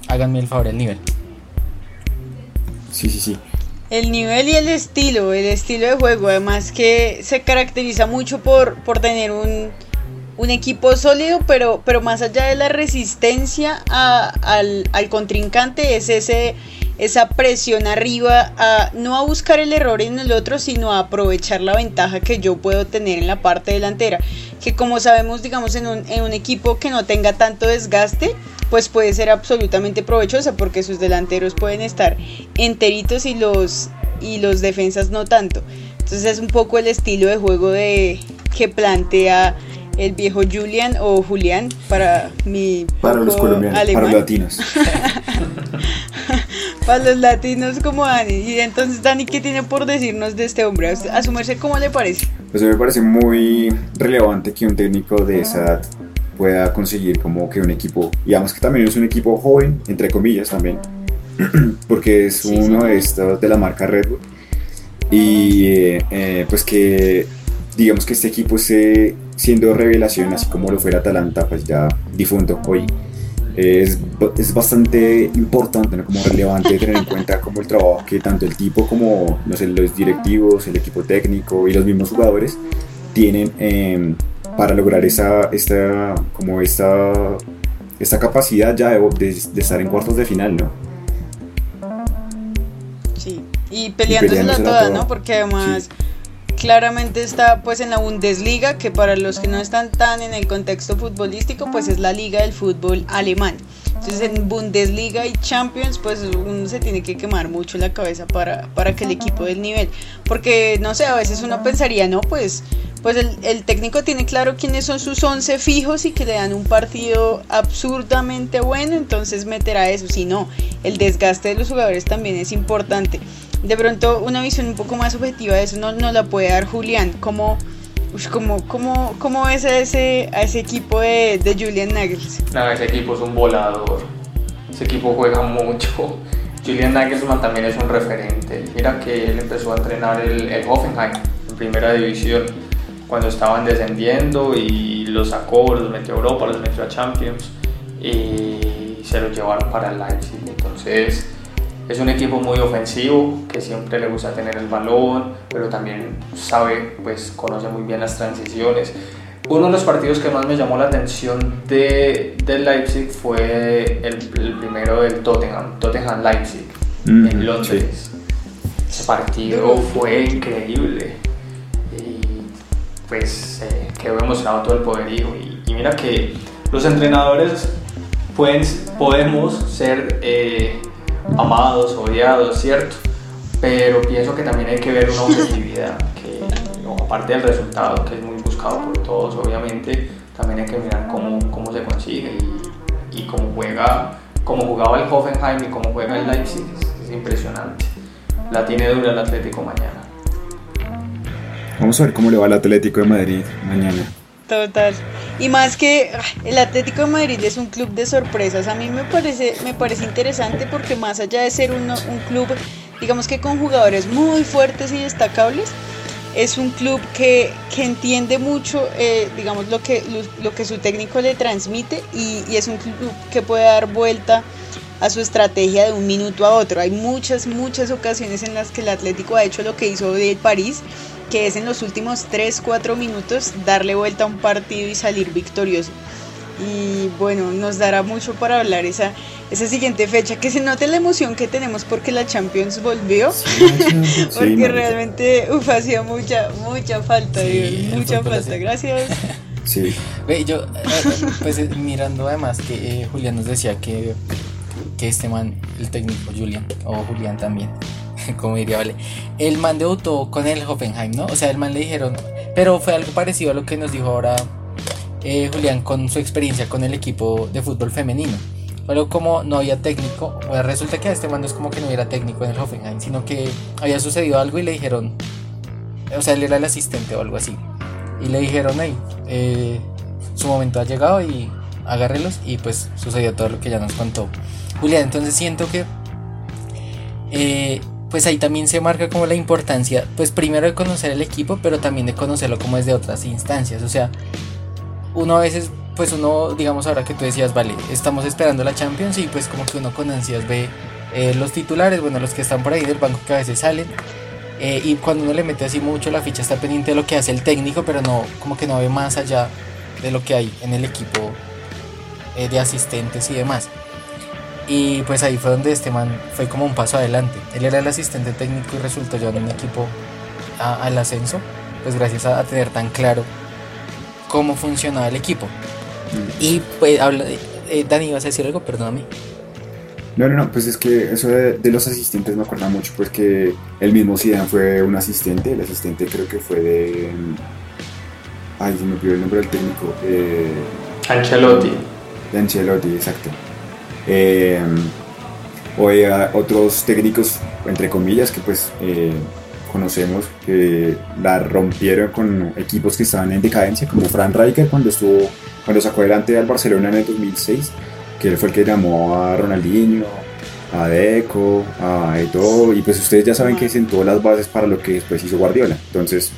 háganme el favor, el nivel. Sí, sí, sí. El nivel y el estilo, el estilo de juego, además que se caracteriza mucho por, por tener un, un equipo sólido, pero, pero más allá de la resistencia al, al contrincante, es ese, esa presión arriba, no a buscar el error en el otro, sino a aprovechar la ventaja que yo puedo tener en la parte delantera. Que como sabemos, digamos, en un, en un equipo que no tenga tanto desgaste, pues puede ser absolutamente provechosa porque sus delanteros pueden estar enteritos y los, y los defensas no tanto. Entonces es un poco el estilo de juego de, que plantea el viejo Julian o Julián para mi Para los colombianos, alemán. para los latinos. Para los latinos como Dani. Y entonces, Dani, ¿qué tiene por decirnos de este hombre? A su merced, ¿cómo le parece? Pues a mí me parece muy relevante que un técnico de esa edad pueda conseguir como que un equipo, digamos que también es un equipo joven, entre comillas también, porque es Sí, uno sí. de estos de la marca Red Bull. Y eh, eh, pues que digamos que este equipo esté siendo revelación, así como lo fue el Atalanta, pues ya difunto hoy. Es, es bastante importante, ¿no? como relevante tener en cuenta como el trabajo que tanto el tipo como no sé, los directivos, el equipo técnico y los mismos jugadores tienen eh, para lograr esa, esta, como esta, esta capacidad ya de, de- de estar en cuartos de final, ¿no? Sí. Y peleándosela peleándosela toda, toda. ¿no? Porque además claramente está pues en la Bundesliga, que para los que no están tan en el contexto futbolístico, pues es la liga del fútbol alemán. Entonces en Bundesliga y Champions, pues uno se tiene que quemar mucho la cabeza para, para que el equipo del nivel. Porque, no sé, a veces uno pensaría, no, pues, pues el, el técnico tiene claro quiénes son sus 11 fijos y que le dan un partido absurdamente bueno, entonces meterá eso. Si no, el desgaste de los jugadores también es importante. De pronto, una visión un poco más objetiva de eso no, no la puede dar Julián. ¿Cómo, ush, cómo, cómo, ves a ese, a ese equipo de, de Julian Nagels? Ese equipo es un volador. Ese equipo juega mucho. Julian Nagelsmann también es un referente. Mira que él empezó a entrenar el, el Hoffenheim en primera división cuando estaban descendiendo y los sacó, los metió a Europa, los metió a Champions y se los llevaron para el Leipzig. Entonces es un equipo muy ofensivo que siempre le gusta tener el balón, pero también sabe, pues conoce muy bien las transiciones. Uno de los partidos que más me llamó la atención de, del Leipzig fue el, el primero del Tottenham, Tottenham-Leipzig, Mm, en Londres. Ese partido fue increíble y pues eh, quedó demostrado todo el poderío. Y, y mira que los entrenadores pueden, podemos ser eh, amados, odiados, ¿cierto? Pero pienso que también hay que ver una objetividad, que aparte del resultado, que es muy buscado por todos, obviamente, también hay que mirar cómo, cómo se consigue y, cómo juega como jugaba el Hoffenheim y como juega el Leipzig, es, es impresionante. La tiene dura el Atlético mañana. Vamos a ver cómo le va al Atlético de Madrid mañana. Total. Y más que el Atlético de Madrid es un club de sorpresas. A mí me parece, me parece interesante porque más allá de ser uno- un club, digamos que con jugadores muy fuertes y destacables, es un club que, que entiende mucho, eh, digamos, lo que, lo, que su técnico le transmite y es un club que puede dar vuelta a su estrategia de un minuto a otro. Hay muchas, muchas ocasiones en las que el Atlético ha hecho lo que hizo de París, que es en los últimos 3-4 minutos darle vuelta a un partido y salir victorioso. Y bueno, nos dará mucho para hablar esa, esa siguiente fecha, que se note la emoción que tenemos porque la Champions volvió, porque realmente uf, hacía mucha, mucha falta, Sí, Dios, el mucha falta, gracias. Sí, Ve, yo, eh, pues eh, mirando además que eh, Julián nos decía que, que este man, el técnico Julián, o Julián también, como diría, vale, el man debutó con el Hoffenheim, ¿no? O sea, el man le dijeron, pero fue algo parecido a lo que nos dijo ahora eh, Julián con su experiencia con el equipo de fútbol femenino. Pero como no había técnico, pues resulta que a este man es como que no hubiera técnico en el Hoffenheim, sino que había sucedido algo y le dijeron, o sea, él era el asistente o algo así. Y le dijeron, hey, eh, su momento ha llegado y agárrelos. Y pues sucedió todo lo que ya nos contó Julián. Entonces siento que, eh, pues ahí también se marca como la importancia, pues primero de conocer el equipo, pero también de conocerlo como desde otras instancias. O sea, uno a veces, pues uno, digamos ahora que tú decías, vale, estamos esperando la Champions y pues como que uno con ansias ve eh, los titulares, bueno, los que están por ahí del banco que a veces salen. Eh, y cuando uno le mete así mucho la ficha está pendiente de lo que hace el técnico, pero no, como que no ve más allá de lo que hay en el equipo de asistentes y demás. Y pues ahí fue donde este man fue como un paso adelante. Él era el asistente técnico y resultó llevando un equipo a- al ascenso, pues gracias a, a tener tan claro cómo funcionaba el equipo. Y pues habla, eh, Dani, ¿vas a decir algo? Perdóname. No, no, no, pues es que eso de, de los asistentes me acuerda mucho, pues que el mismo Zidane fue un asistente, el asistente creo que fue de... Ay, se me olvidó el nombre del técnico. eh, Ancelotti. de Ancelotti, exacto. Eh, o ah, otros técnicos, entre comillas, que pues eh, conocemos, que la rompieron con equipos que estaban en decadencia, como Fran Rijkaard cuando estuvo, cuando sacó adelante al Barcelona en el 2006, que él fue el que llamó a Ronaldinho, a Deco, a Eto'o, y pues ustedes ya saben que sentó las bases para lo que después hizo Guardiola. Entonces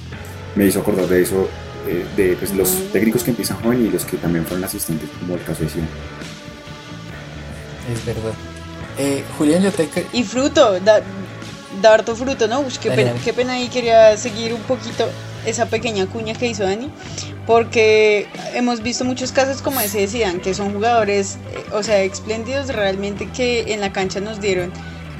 me hizo acordar de eso, eh, de pues, los técnicos que empiezan joven y los que también fueron asistentes, como el caso de Zidane. Es verdad. Eh, Julián, yo te... Y fruto, da, da harto fruto, ¿no? Ush, qué, Dale, pena, dale. qué pena ahí quería seguir un poquito esa pequeña cuña que hizo Dani, porque hemos visto muchos casos como ese de Zidane, que son jugadores, eh, o sea, espléndidos realmente que en la cancha nos dieron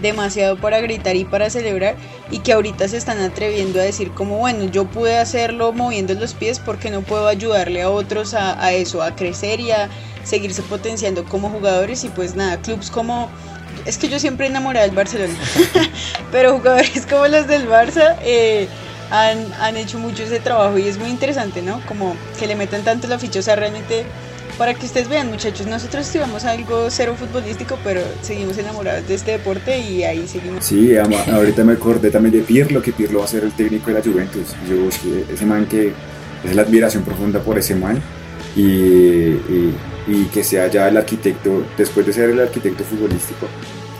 demasiado para gritar y para celebrar y que ahorita se están atreviendo a decir como bueno yo pude hacerlo moviendo los pies porque no puedo ayudarle a otros a, a eso a crecer y a seguirse potenciando como jugadores y pues nada clubs como es que yo siempre enamorada del Barcelona pero jugadores como los del Barça eh, han, han hecho mucho ese trabajo y es muy interesante no como que le metan tanto la ficha o sea realmente para que ustedes vean, muchachos, nosotros estudiamos algo cero futbolístico, pero seguimos enamorados de este deporte y ahí seguimos. Sí, ama- ahorita me acordé también de Pirlo, que Pirlo va a ser el técnico de la Juventus. Yo ese man que es la admiración profunda por ese man y, y- y que sea ya el arquitecto, después de ser el arquitecto futbolístico,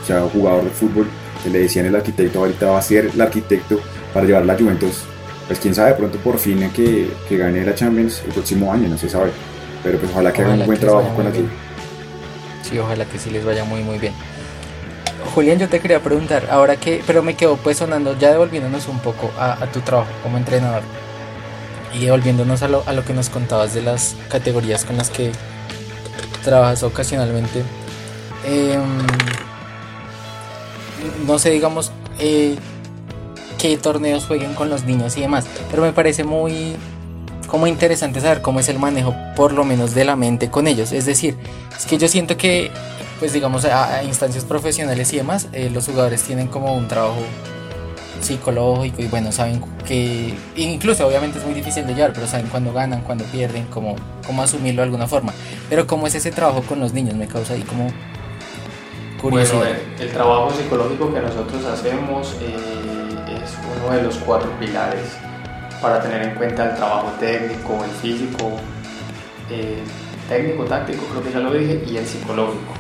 o sea, jugador de fútbol, que le decían el arquitecto, ahorita va a ser el arquitecto para llevar la Juventus. Pues quién sabe, pronto por fin que, que gane la Champions el próximo año, no se sabe. Pero pues ojalá que haga un buen trabajo con la muy bien. Juve. Sí, ojalá que sí les vaya muy muy bien. Julián, yo te quería preguntar, ahora que, pero me quedo pues sonando, ya devolviéndonos un poco a, a tu trabajo como entrenador y devolviéndonos a lo, a lo que nos contabas de las categorías con las que trabajas ocasionalmente. Em, no sé, digamos, eh, qué torneos jueguen con los niños y demás, pero me parece muy como interesante saber cómo es el manejo, por lo menos de la mente con ellos. Es decir, es que yo siento que, pues digamos, a, a instancias profesionales y demás, eh, los jugadores tienen como un trabajo psicológico y bueno, saben que, incluso obviamente es muy difícil de llevar, pero saben cuándo ganan, cuándo pierden, cómo, cómo asumirlo de alguna forma. Pero cómo es ese trabajo con los niños, me causa ahí como Bueno, curiosidad. el, el trabajo psicológico que nosotros hacemos eh, es uno de los cuatro pilares para tener en cuenta el trabajo técnico, el físico, eh, técnico, táctico, creo que ya lo dije, y el psicológico.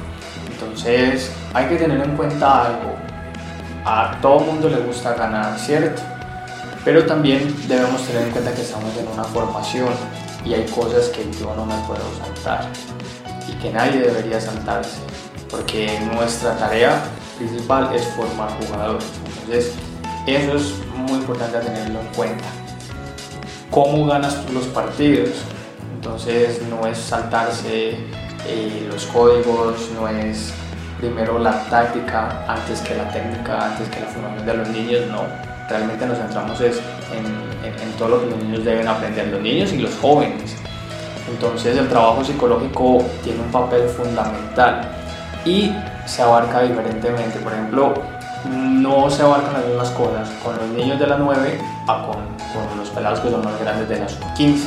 Entonces hay que tener en cuenta algo. A todo mundo le gusta ganar, ¿cierto? Pero también debemos tener en cuenta que estamos en una formación y hay cosas que yo no me puedo saltar y que nadie debería saltarse, porque nuestra tarea principal es formar jugadores. Entonces, eso es muy importante tenerlo en cuenta. ¿Cómo ganas tú los partidos? Entonces, no es saltarse eh, los códigos, no es primero la táctica antes que la técnica, antes que la formación de los niños, no. Realmente nos centramos es en, en- todo lo que los niños deben aprender, los niños y los jóvenes. Entonces el trabajo psicológico tiene un papel fundamental y se abarca diferentemente. Por ejemplo, no se abarcan las mismas cosas con los niños de la 9 a con, con los pelados que son más grandes de la sub-15.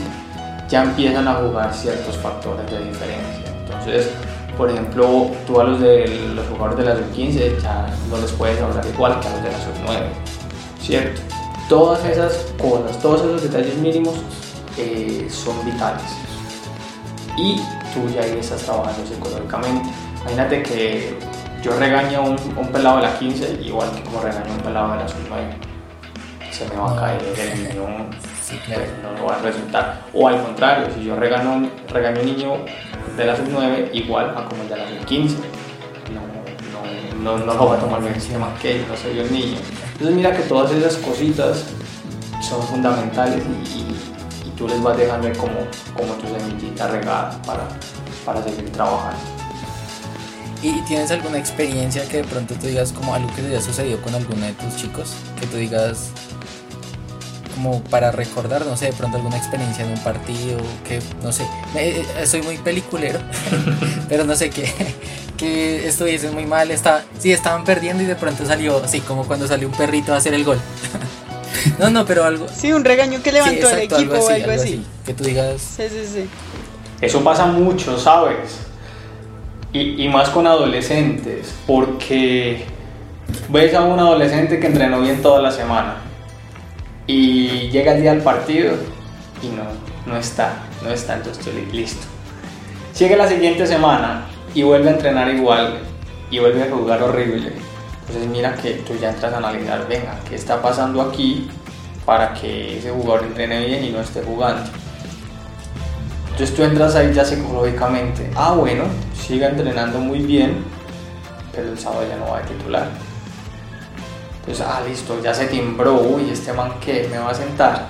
Ya empiezan a jugar ciertos factores de diferencia. Entonces, por ejemplo, tú a los de los jugadores de la sub-15 ya no les puedes hablar igual que a los de la sub-9, ¿cierto? Todas esas cosas, todos esos detalles mínimos eh, son vitales y tú ya ahí estás trabajando psicológicamente. Imagínate que yo regaño a un, un pelado de la 15 igual que como regaño a un pelado de la sub-9. Se me va a caer el niño, No lo va a resultar. O al contrario, si yo regaño, regaño un niño de la sub-9 igual a como el de la sub-15. No, no, no, lo va a tomar bien encima que no soy el niño. Entonces mira que todas esas cositas son fundamentales y, y- tú les vas dejando como, como tu semillita regada para, para seguir trabajando. ¿Y tienes alguna experiencia que de pronto tú digas como algo que te haya sucedido con alguno de tus chicos? Que tú digas como para recordar, no sé, de pronto alguna experiencia en un partido, que no sé, eh, soy muy peliculero, pero no sé, que, que estuviesen muy mal, está, sí, estaban perdiendo y de pronto salió, así como cuando salió un perrito a hacer el gol. no, no, pero algo... Sí, un regaño que sí, levantó el equipo o algo así. Que tú digas, Sí, sí, sí. Eso pasa mucho, ¿sabes? Y, y más con adolescentes, porque ves a un adolescente que entrenó bien toda la semana y llega el día del partido y no, no está, no está, entonces estoy li- listo. Llega la siguiente semana y vuelve a entrenar igual y vuelve a jugar horrible. Entonces mira que tú ya entras a analizar, venga, ¿qué está pasando aquí para que ese jugador entrene bien y no esté jugando? Entonces tú entras ahí ya psicológicamente, ah bueno, siga entrenando muy bien, pero el sábado ya no va a titular. Entonces, ah listo, ya se timbró, uy, este man que me va a sentar.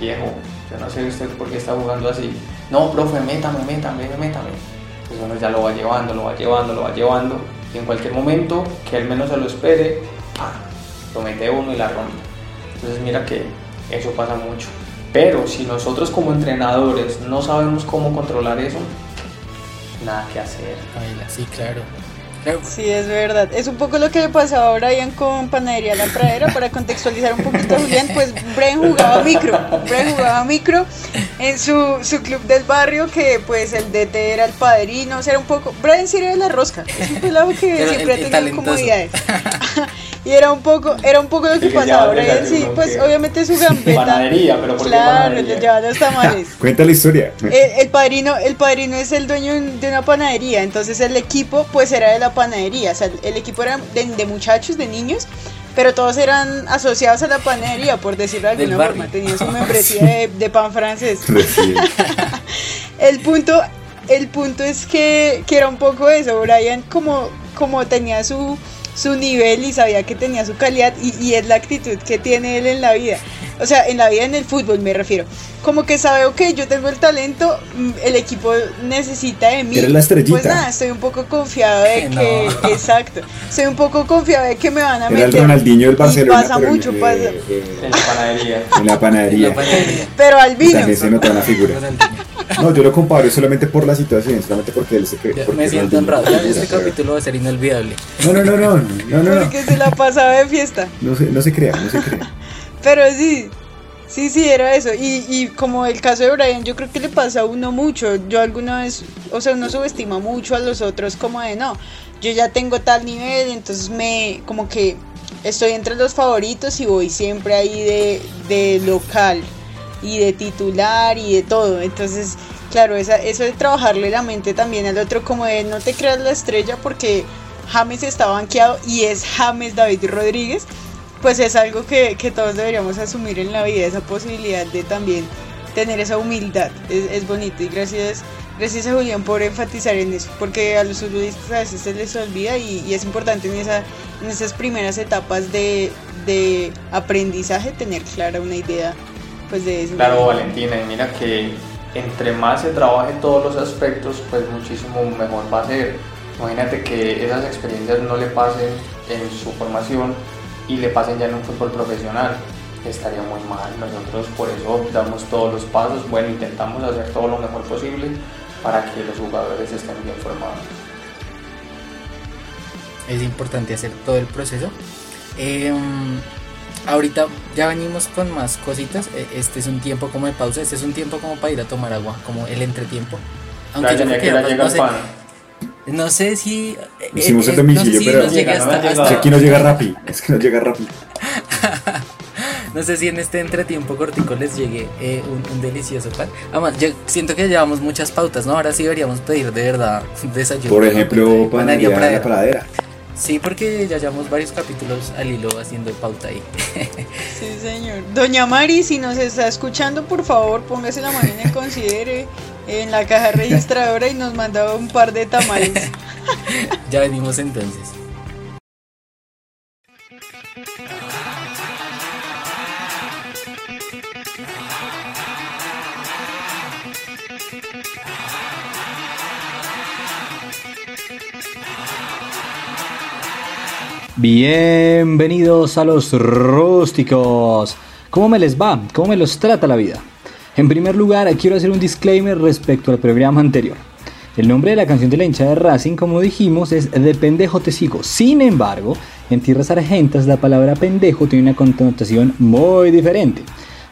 Viejo, yo no sé usted por qué está jugando así. No, profe, métame, métame, métame. Pues uno ya lo va llevando, lo va llevando, lo va llevando. Y en cualquier momento, que él menos se lo espere, lo mete uno y la rompe. Entonces mira que eso pasa mucho. Pero si nosotros como entrenadores no sabemos cómo controlar eso, nada que hacer. sí, claro. Sí, es verdad. Es un poco lo que le pasaba a Brian con Panadería La Pradera. Para contextualizar un poquito a Julián, pues Brian jugaba micro. Brian jugaba micro en su, su club del barrio, que pues el DT era el padrino. O sea, era un poco. Brian sí era de la rosca. Es un pelado que Era siempre el- ha tenido talentoso. comodidades. y era un poco, era un poco lo que le pasaba. Brian sí, pues ¿qué? obviamente su gambeta. Panadería, pero ¿por qué Claro, le llevaba los tamales. Cuenta la historia. El, el padrino, el padrino es el dueño de una panadería, entonces el equipo pues era de la panadería, o sea, el equipo era de, de muchachos, de niños, pero todos eran asociados a la panadería, por decirlo de alguna forma, tenían su membresía de, de pan francés. El punto, el punto es que, que era un poco eso, Brian como, como tenía su, su nivel y sabía que tenía su calidad y, y es la actitud que tiene él en la vida. O sea, en la vida en el fútbol me refiero. Como que sabe, ok, yo tengo el talento, mm, el equipo necesita de mí. Eres la estrellita. Pues nada, estoy un poco confiado de No. que, exacto, estoy un poco confiado de que me van a Era el meter. Ronaldinho del Y Barcelona. pasa pero en- mucho, eh, pasa. eh, En la panadería. en la panadería. la panadería. Pero al Y vino. también se nota la figura. No, yo lo comparo solamente por la situación, solamente porque él se cree. Me siento honrado. Ya es este capítulo va a ser inolvidable. No, no, no, no, no, no, no. Porque se la pasaba de fiesta. No se, no se crea, no se crea. Pero sí, sí, sí, era eso. Y, y como el caso de Brian, yo creo que le pasa a uno mucho. Yo alguna vez, o sea, uno subestima mucho a los otros como de no. yo ya tengo tal nivel, entonces me como que estoy entre los favoritos y voy siempre ahí de, de local y de titular y de todo. Entonces, claro, esa, eso de trabajarle la mente también al otro, como de no te creas la estrella porque James está banqueado y es James David Rodríguez, pues es algo que, que todos deberíamos asumir en la vida, esa posibilidad de también tener esa humildad. Es, es bonito y gracias Gracias a Julián por enfatizar en eso, porque a los futbolistas a veces se les olvida y, es importante en, esa, en esas primeras etapas de, de, aprendizaje tener clara una idea pues de eso. Claro, Valentina, y mira que entre más se trabaje todos los aspectos, pues muchísimo mejor va a ser. Imagínate que esas experiencias no le pasen en su formación y le pasen ya en un fútbol profesional estaría muy mal. Nosotros por eso damos todos los pasos, bueno, intentamos hacer todo lo mejor posible para que los jugadores estén bien formados. Es importante hacer todo el proceso. Eh, ahorita ya venimos con más cositas. E, este es un tiempo como de pausa. Este es un tiempo como para ir a tomar agua, como el entretiempo. Aunque yo creo que, ya, no, sé, no sé si. Hicimos el domicilio, no sé si pero llega hasta, hasta... Es que aquí no llega rápido. Es que no llega rápido. No sé si en este entretiempo cortico les llegue eh, un, un, delicioso pan. Además, yo siento que llevamos muchas pautas, ¿no? Ahora sí deberíamos pedir de verdad desayuno. Por ejemplo, panadería de la pradera. Sí, porque ya llevamos varios capítulos al hilo haciendo pauta ahí. Sí, señor. Doña Mari, si nos está escuchando, por favor, póngase la mano en considere en la caja registradora y nos manda un par de tamales. ya venimos entonces. Bienvenidos a los rústicos. ¿Cómo me les va? ¿Cómo me los trata la vida? En primer lugar, quiero hacer un disclaimer respecto al programa anterior. El nombre de la canción de la hincha de Racing, como dijimos, es De pendejo te sigo. Sin embargo, en tierras argentas la palabra pendejo tiene una connotación muy diferente.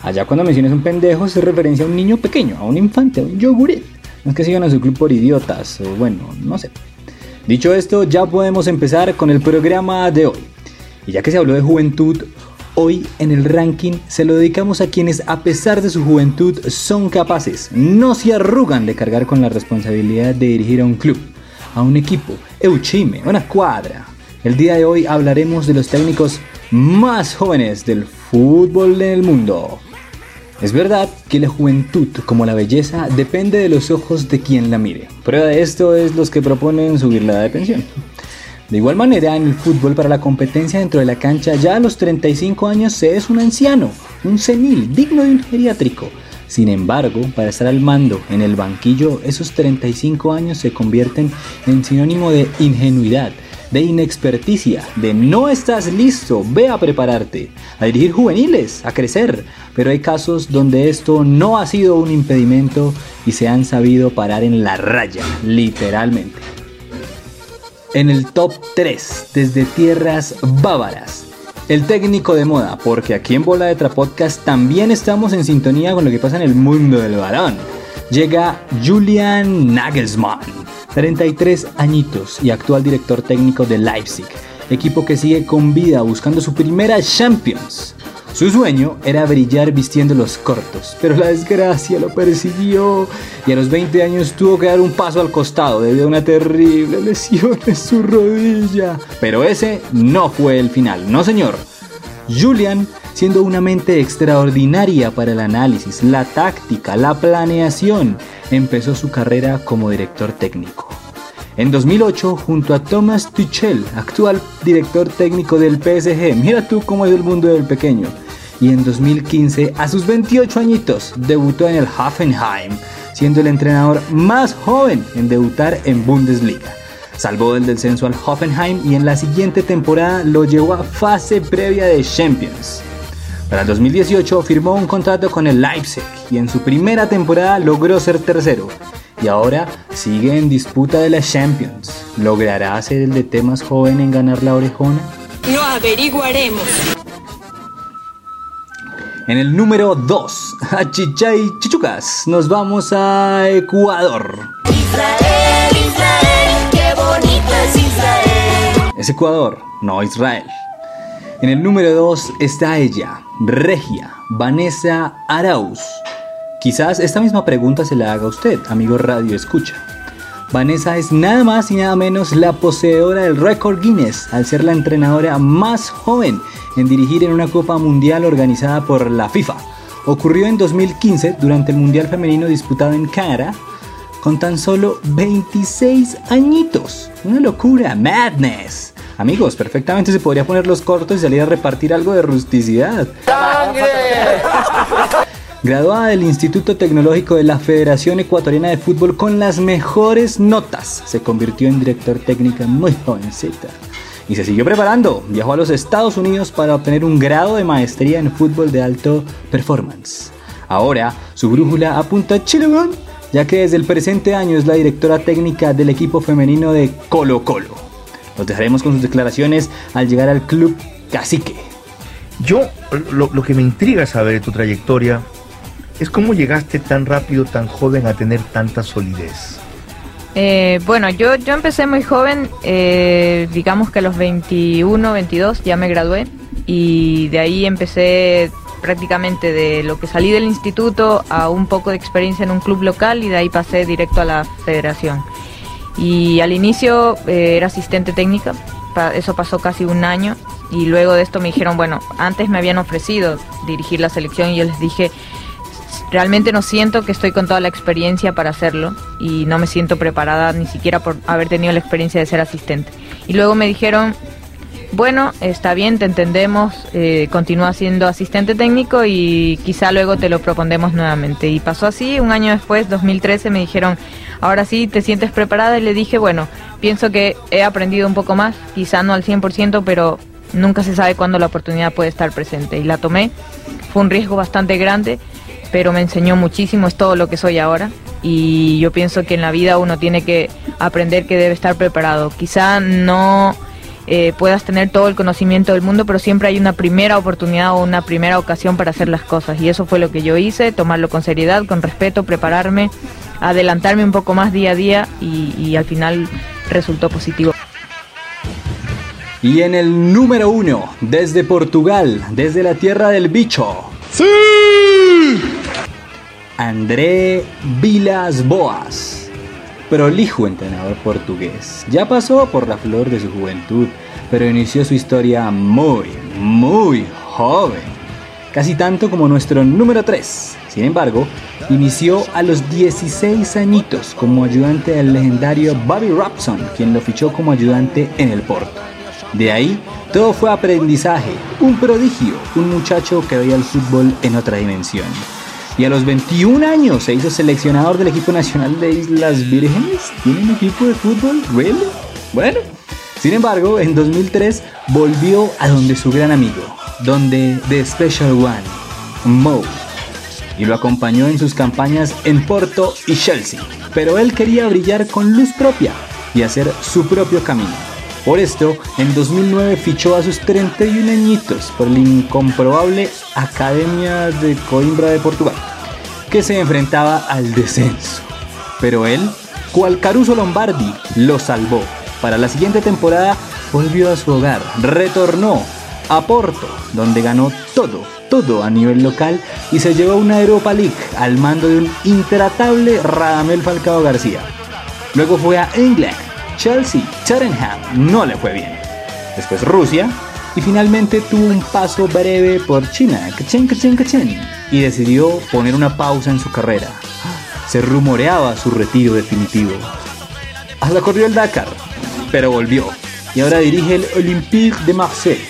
Allá cuando mencionas un pendejo se referencia a un niño pequeño, a un infante, a un yoguret. No es que sigan a su club por idiotas, o bueno, no sé. Dicho esto, ya podemos empezar con el programa de hoy. Y ya que se habló de juventud, hoy en el ranking se lo dedicamos a quienes a pesar de su juventud son capaces, no se arrugan de cargar con la responsabilidad de dirigir a un club, a un equipo, Euchime, una cuadra. El día de hoy hablaremos de los técnicos más jóvenes del fútbol en el mundo. Es verdad que la juventud, como la belleza, depende de los ojos de quien la mire. Prueba de esto es los que proponen subir la edad de pensión. De igual manera, en el fútbol para la competencia dentro de la cancha, ya a los 35 años se es un anciano, un senil, digno de un geriátrico. Sin embargo, para estar al mando en el banquillo, esos 35 años se convierten en sinónimo de ingenuidad, de inexperticia, de no estás listo, ve a prepararte, a dirigir juveniles, a crecer. Pero hay casos donde esto no ha sido un impedimento y se han sabido parar en la raya, literalmente. En el top 3, desde tierras bávaras, el técnico de moda, porque aquí en Bola de Podcast también estamos en sintonía con lo que pasa en el mundo del balón. Llega Julian Nagelsmann 33 añitos y actual director técnico de Leipzig, equipo que sigue con vida buscando su primera Champions. Su sueño era brillar vistiendo los cortos, pero la desgracia lo persiguió y a los 20 años tuvo que dar un paso al costado debido a una terrible lesión en su rodilla. Pero ese no fue el final, no señor. Julian, siendo una mente extraordinaria para el análisis, la táctica, la planeación, empezó su carrera como director técnico. En 2008, junto a Thomas Tuchel, actual director técnico del PSG, mira tú cómo es el mundo del pequeño. Y en 2015, a sus 28 añitos, debutó en el Hoffenheim, siendo el entrenador más joven en debutar en Bundesliga. Salvó del descenso al Hoffenheim y en la siguiente temporada lo llevó a fase previa de Champions. Para el 2018 firmó un contrato con el Leipzig y en su primera temporada logró ser tercero. Y ahora sigue en disputa de la Champions. ¿Logrará ser el DT más joven en ganar la orejona? Lo averiguaremos. En el número 2, a Chichay Chichucas, nos vamos a Ecuador. Israel, Israel, Es Ecuador, no Israel. En el número 2 está ella, Regia, Vanessa Arauz. Quizás esta misma pregunta se la haga usted, amigo Radio Escucha. Vanessa es nada más y nada menos la poseedora del récord Guinness al ser la entrenadora más joven en dirigir en una Copa Mundial organizada por la FIFA. Ocurrió en 2015 durante el Mundial Femenino disputado en Canadá con tan solo 26 añitos. Una locura, madness. Amigos, perfectamente se podría poner los cortos y salir a repartir algo de rusticidad. Graduada del Instituto Tecnológico de la Federación Ecuatoriana de Fútbol con las mejores notas, se convirtió en director técnica muy jovencita. Y se siguió preparando. Viajó a los Estados Unidos para obtener un grado de maestría en fútbol de alto performance. Ahora, su brújula apunta a Chile, ya que desde el presente año es la directora técnica del equipo femenino de Colo Colo. Los dejaremos con sus declaraciones al llegar al club Cacique. Yo, lo, lo que me intriga saber de tu trayectoria es cómo llegaste tan rápido, tan joven a tener tanta solidez. Eh, bueno, yo, yo empecé muy joven, eh, digamos que a los 21, 22 ya me gradué y de ahí empecé prácticamente de lo que salí del instituto a un poco de experiencia en un club local y de ahí pasé directo a la federación. Y al inicio eh, era asistente técnica, eso pasó casi un año y luego de esto me dijeron, bueno, antes me habían ofrecido dirigir la selección y yo les dije, realmente no siento que estoy con toda la experiencia para hacerlo y no me siento preparada ni siquiera por haber tenido la experiencia de ser asistente. Y luego me dijeron, bueno, está bien, te entendemos, eh, continúa siendo asistente técnico y quizá luego te lo propondemos nuevamente. Y pasó así, un año después, 2013, me dijeron, ahora sí, ¿te sientes preparada? Y le dije, bueno, pienso que he aprendido un poco más, quizá no al 100%, pero nunca se sabe cuándo la oportunidad puede estar presente. Y la tomé, fue un riesgo bastante grande, pero me enseñó muchísimo, es todo lo que soy ahora. Y yo pienso que en la vida uno tiene que aprender que debe estar preparado. Quizá no eh, puedas tener todo el conocimiento del mundo, pero siempre hay una primera oportunidad o una primera ocasión para hacer las cosas. Y eso fue lo que yo hice, tomarlo con seriedad, con respeto, prepararme, adelantarme un poco más día a día y, y al final resultó positivo. Y en el número uno, desde Portugal, desde la tierra del bicho. ¡Sí! André Vilas Boas, prolijo entrenador portugués. Ya pasó por la flor de su juventud, pero inició su historia muy, muy joven. Casi tanto como nuestro número 3. Sin embargo, inició a los 16 añitos como ayudante del legendario Bobby Robson, quien lo fichó como ayudante en el Porto. De ahí, todo fue aprendizaje, un prodigio, un muchacho que veía el fútbol en otra dimensión. Y a los 21 años se hizo seleccionador del equipo nacional de Islas Vírgenes. ¿Tiene un equipo de fútbol? ¿Really? Bueno. Sin embargo, en 2003 volvió a donde su gran amigo, donde The Special One, Mo, y lo acompañó en sus campañas en Porto y Chelsea. Pero él quería brillar con luz propia y hacer su propio camino. Por esto, en 2009 fichó a sus 31 añitos por la incomprobable Academia de Coimbra de Portugal, que se enfrentaba al descenso. Pero él, cual Caruso Lombardi, lo salvó. Para la siguiente temporada volvió a su hogar, retornó a Porto, donde ganó todo, todo a nivel local y se llevó una Europa League al mando de un intratable Radamel Falcao García. Luego fue a England, Chelsea, Tottenham, no le fue bien. Después Rusia y finalmente tuvo un paso breve por China, y decidió poner una pausa en su carrera. Se rumoreaba su retiro definitivo. Hasta corrió el Dakar, pero volvió y ahora dirige el Olympique de Marseille.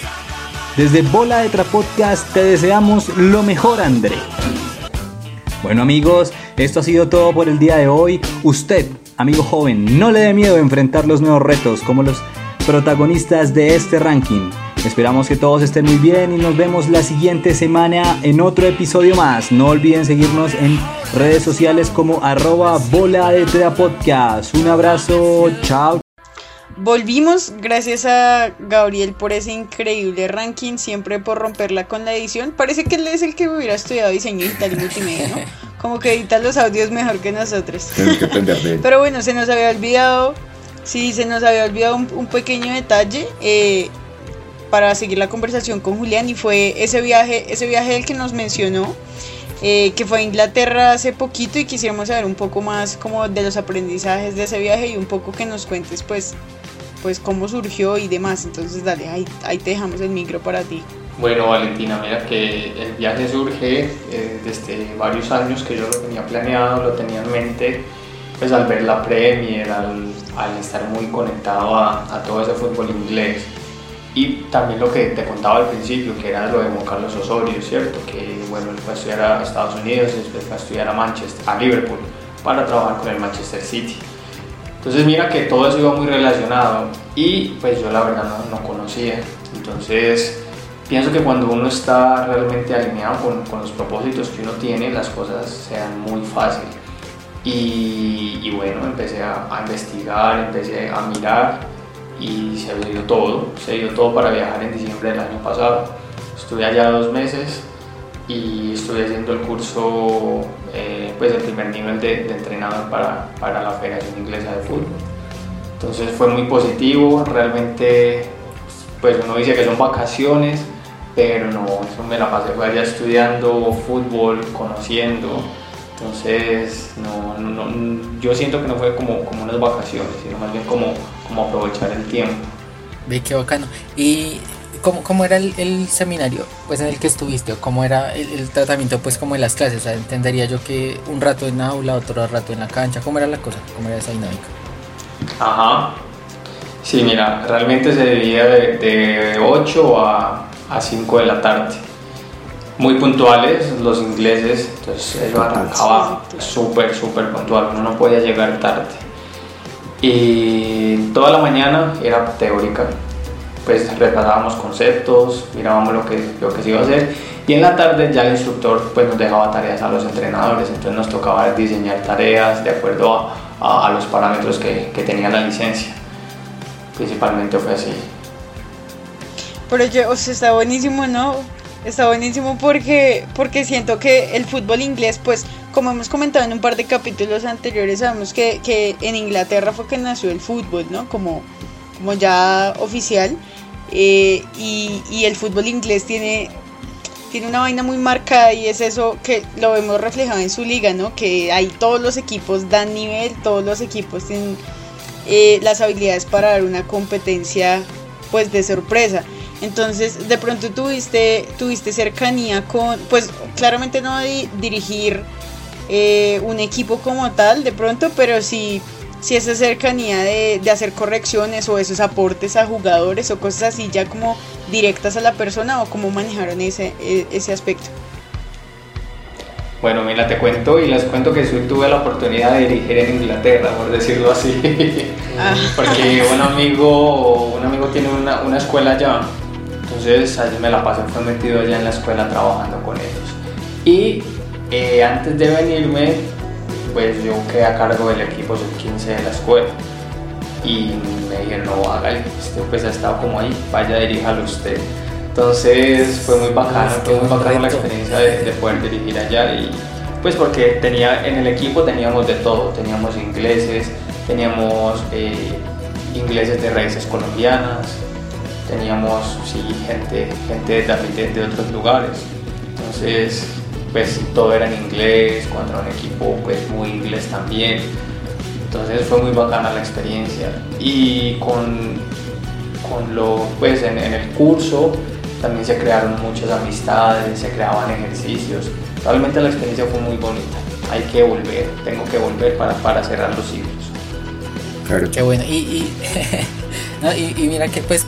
Desde Bola de Trapodcast te deseamos lo mejor, André. Bueno amigos, esto ha sido todo por el día de hoy. Usted, amigo joven, no le dé miedo enfrentar los nuevos retos como los protagonistas de este ranking. Esperamos que todos estén muy bien y nos vemos la siguiente semana en otro episodio más. No olviden seguirnos en redes sociales como arroba bola de podcast. Un abrazo, chao. Volvimos, gracias a Gabriel por ese increíble ranking, siempre por romperla con la edición. Parece que él es el que hubiera estudiado diseño digital y multimedia, ¿no? Como que edita los audios mejor que nosotros. Tenemos que aprender de él. Pero bueno, se nos había olvidado Sí, se nos había olvidado un, un pequeño detalle eh, para seguir la conversación con Julián y fue ese viaje, ese viaje del que nos mencionó, eh, que fue a Inglaterra hace poquito y quisiéramos saber un poco más como de los aprendizajes de ese viaje y un poco que nos cuentes pues, pues cómo surgió y demás. Entonces dale, ahí, ahí te dejamos el micro para ti. Bueno, Valentina, mira que el viaje surge eh, desde varios años que yo lo tenía planeado, lo tenía en mente, pues al ver la Premier, al, al estar muy conectado a, a, todo ese fútbol inglés y también lo que te contaba al principio, que era lo de Juan Carlos Osorio, ¿cierto? Que bueno, él fue a estudiar a Estados Unidos, después fue a estudiar a Manchester, a Liverpool, para trabajar con el Manchester City. Entonces mira que todo eso iba muy relacionado y pues yo la verdad no, no conocía. Entonces pienso que cuando uno está realmente alineado con, con, los propósitos que uno tiene, las cosas se dan muy fácil. Y, y bueno, empecé a, a, investigar, empecé a mirar y se dio todo. Se dio todo para viajar en diciembre del año pasado. Estuve allá dos meses y estuve haciendo el curso, eh, pues el primer nivel de, de entrenador para, para la Federación Inglesa de Fútbol. Entonces fue muy positivo, realmente pues uno dice que son vacaciones, pero no, eso me la pasé fue allá estudiando fútbol, conociendo, entonces no, no, yo siento que no fue como, como unas vacaciones, sino más bien como, como aprovechar el tiempo. Ve qué bacano. ¿Y cómo, cómo era el, el, seminario pues en el que estuviste? ¿O cómo era el, el, tratamiento pues como en las clases? O sea, entendería yo que un rato en aula, otro rato en la cancha, ¿cómo era la cosa? ¿Cómo era esa dinámica? Ajá. Sí, mira, realmente se dividía de, de 8 a a 5 de la tarde. Muy puntuales los ingleses, entonces eso arrancaba súper, súper puntual, uno no podía llegar tarde. Y toda la mañana era teórica, pues repasábamos conceptos, mirábamos lo que, lo que se iba a hacer y en la tarde ya el instructor pues nos dejaba tareas a los entrenadores, entonces nos tocaba diseñar tareas de acuerdo a, a, a los parámetros que, que tenía la licencia. Principalmente fue así. Pero yo, o sea, está buenísimo, ¿no? Está buenísimo porque, porque siento que el fútbol inglés, pues, como hemos comentado en un par de capítulos anteriores, sabemos que, que en Inglaterra fue que nació el fútbol, ¿no? Como, como ya oficial. Eh, y, el fútbol inglés tiene, tiene una vaina muy marcada y es eso que lo vemos reflejado en su liga, ¿no? Que ahí todos los equipos dan nivel, todos los equipos tienen eh, las habilidades para dar una competencia, pues, de sorpresa. Entonces, de pronto tuviste, tuviste cercanía con, pues claramente no di dirigir eh, un equipo como tal, de pronto, pero sí, sí esa cercanía de, de, hacer correcciones o esos aportes a jugadores o cosas así ya como directas a la persona o cómo manejaron ese, ese aspecto. Bueno, mira, te cuento y les cuento que sí tuve la oportunidad de dirigir en Inglaterra, por decirlo así. Ah. Porque un amigo, un amigo tiene una, una escuela allá entonces allí me la pasé, fue metido allá en la escuela trabajando con ellos. Y eh, antes de venirme, pues yo quedé a cargo del equipo sub-15 de la escuela. Y me dijeron, no, hágale, usted pues ha estado como ahí, vaya, diríjalo usted. Entonces fue muy bacano, fue muy bacano la experiencia de, de, poder dirigir allá y pues porque tenía, en el equipo teníamos de todo, teníamos ingleses, teníamos eh, ingleses de raíces colombianas, teníamos sí, gente, gente también de, de, otros lugares. Entonces, pues todo era en inglés, cuando era un equipo pues muy inglés también. Entonces fue muy bacana la experiencia. Y con, con lo, pues en, en el curso también se crearon muchas amistades, se creaban ejercicios. Realmente la experiencia fue muy bonita. Hay que volver, tengo que volver para, para cerrar los ciclos. Claro. Qué bueno. Y, y, no, y, y mira que pues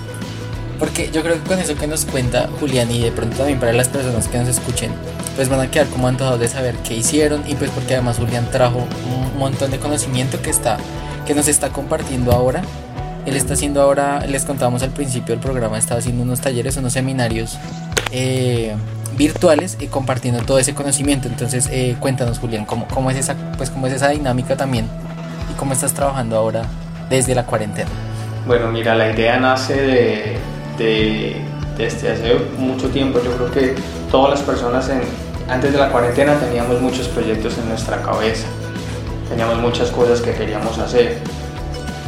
porque yo creo que con eso que nos cuenta Julián y de pronto también para las personas que nos escuchen, pues van a quedar como antojados de saber qué hicieron y pues porque además Julián trajo un montón de conocimiento que está que nos está compartiendo ahora. Él está haciendo ahora, les contábamos al principio del programa, está haciendo unos talleres, unos seminarios eh, virtuales y compartiendo todo ese conocimiento. Entonces, eh, cuéntanos, Julián, ¿cómo, cómo, es esa, pues, cómo es esa dinámica también y cómo estás trabajando ahora desde la cuarentena. Bueno, mira, la idea nace de, de, desde hace mucho tiempo. Yo creo que todas las personas en, antes de la cuarentena teníamos muchos proyectos en nuestra cabeza, teníamos muchas cosas que queríamos hacer.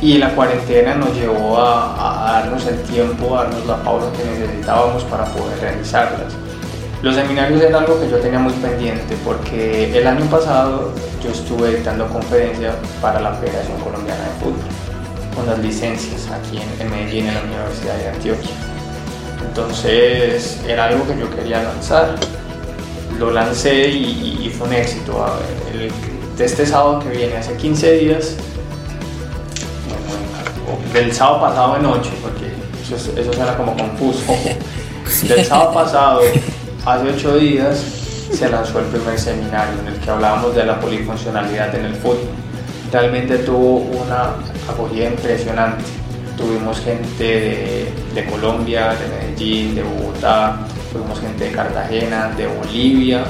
y la cuarentena nos llevó a, darnos el tiempo, a darnos la pausa que necesitábamos para poder realizarlas. Los seminarios era algo que yo tenía muy pendiente porque el año pasado yo estuve editando conferencias para la Federación Colombiana de Fútbol con las licencias aquí en, Medellín en la Universidad de Antioquia. Entonces era algo que yo quería lanzar. Lo lancé y, fue un éxito. El, de este sábado que viene, hace 15 días, del sábado pasado en 8, porque eso, eso suena como confuso. Del sábado pasado, hace 8 días, se lanzó el primer seminario en el que hablábamos de la polifuncionalidad en el fútbol. Realmente tuvo una acogida impresionante. Tuvimos gente de, de Colombia, de Medellín, de Bogotá, tuvimos gente de Cartagena, de Bolivia,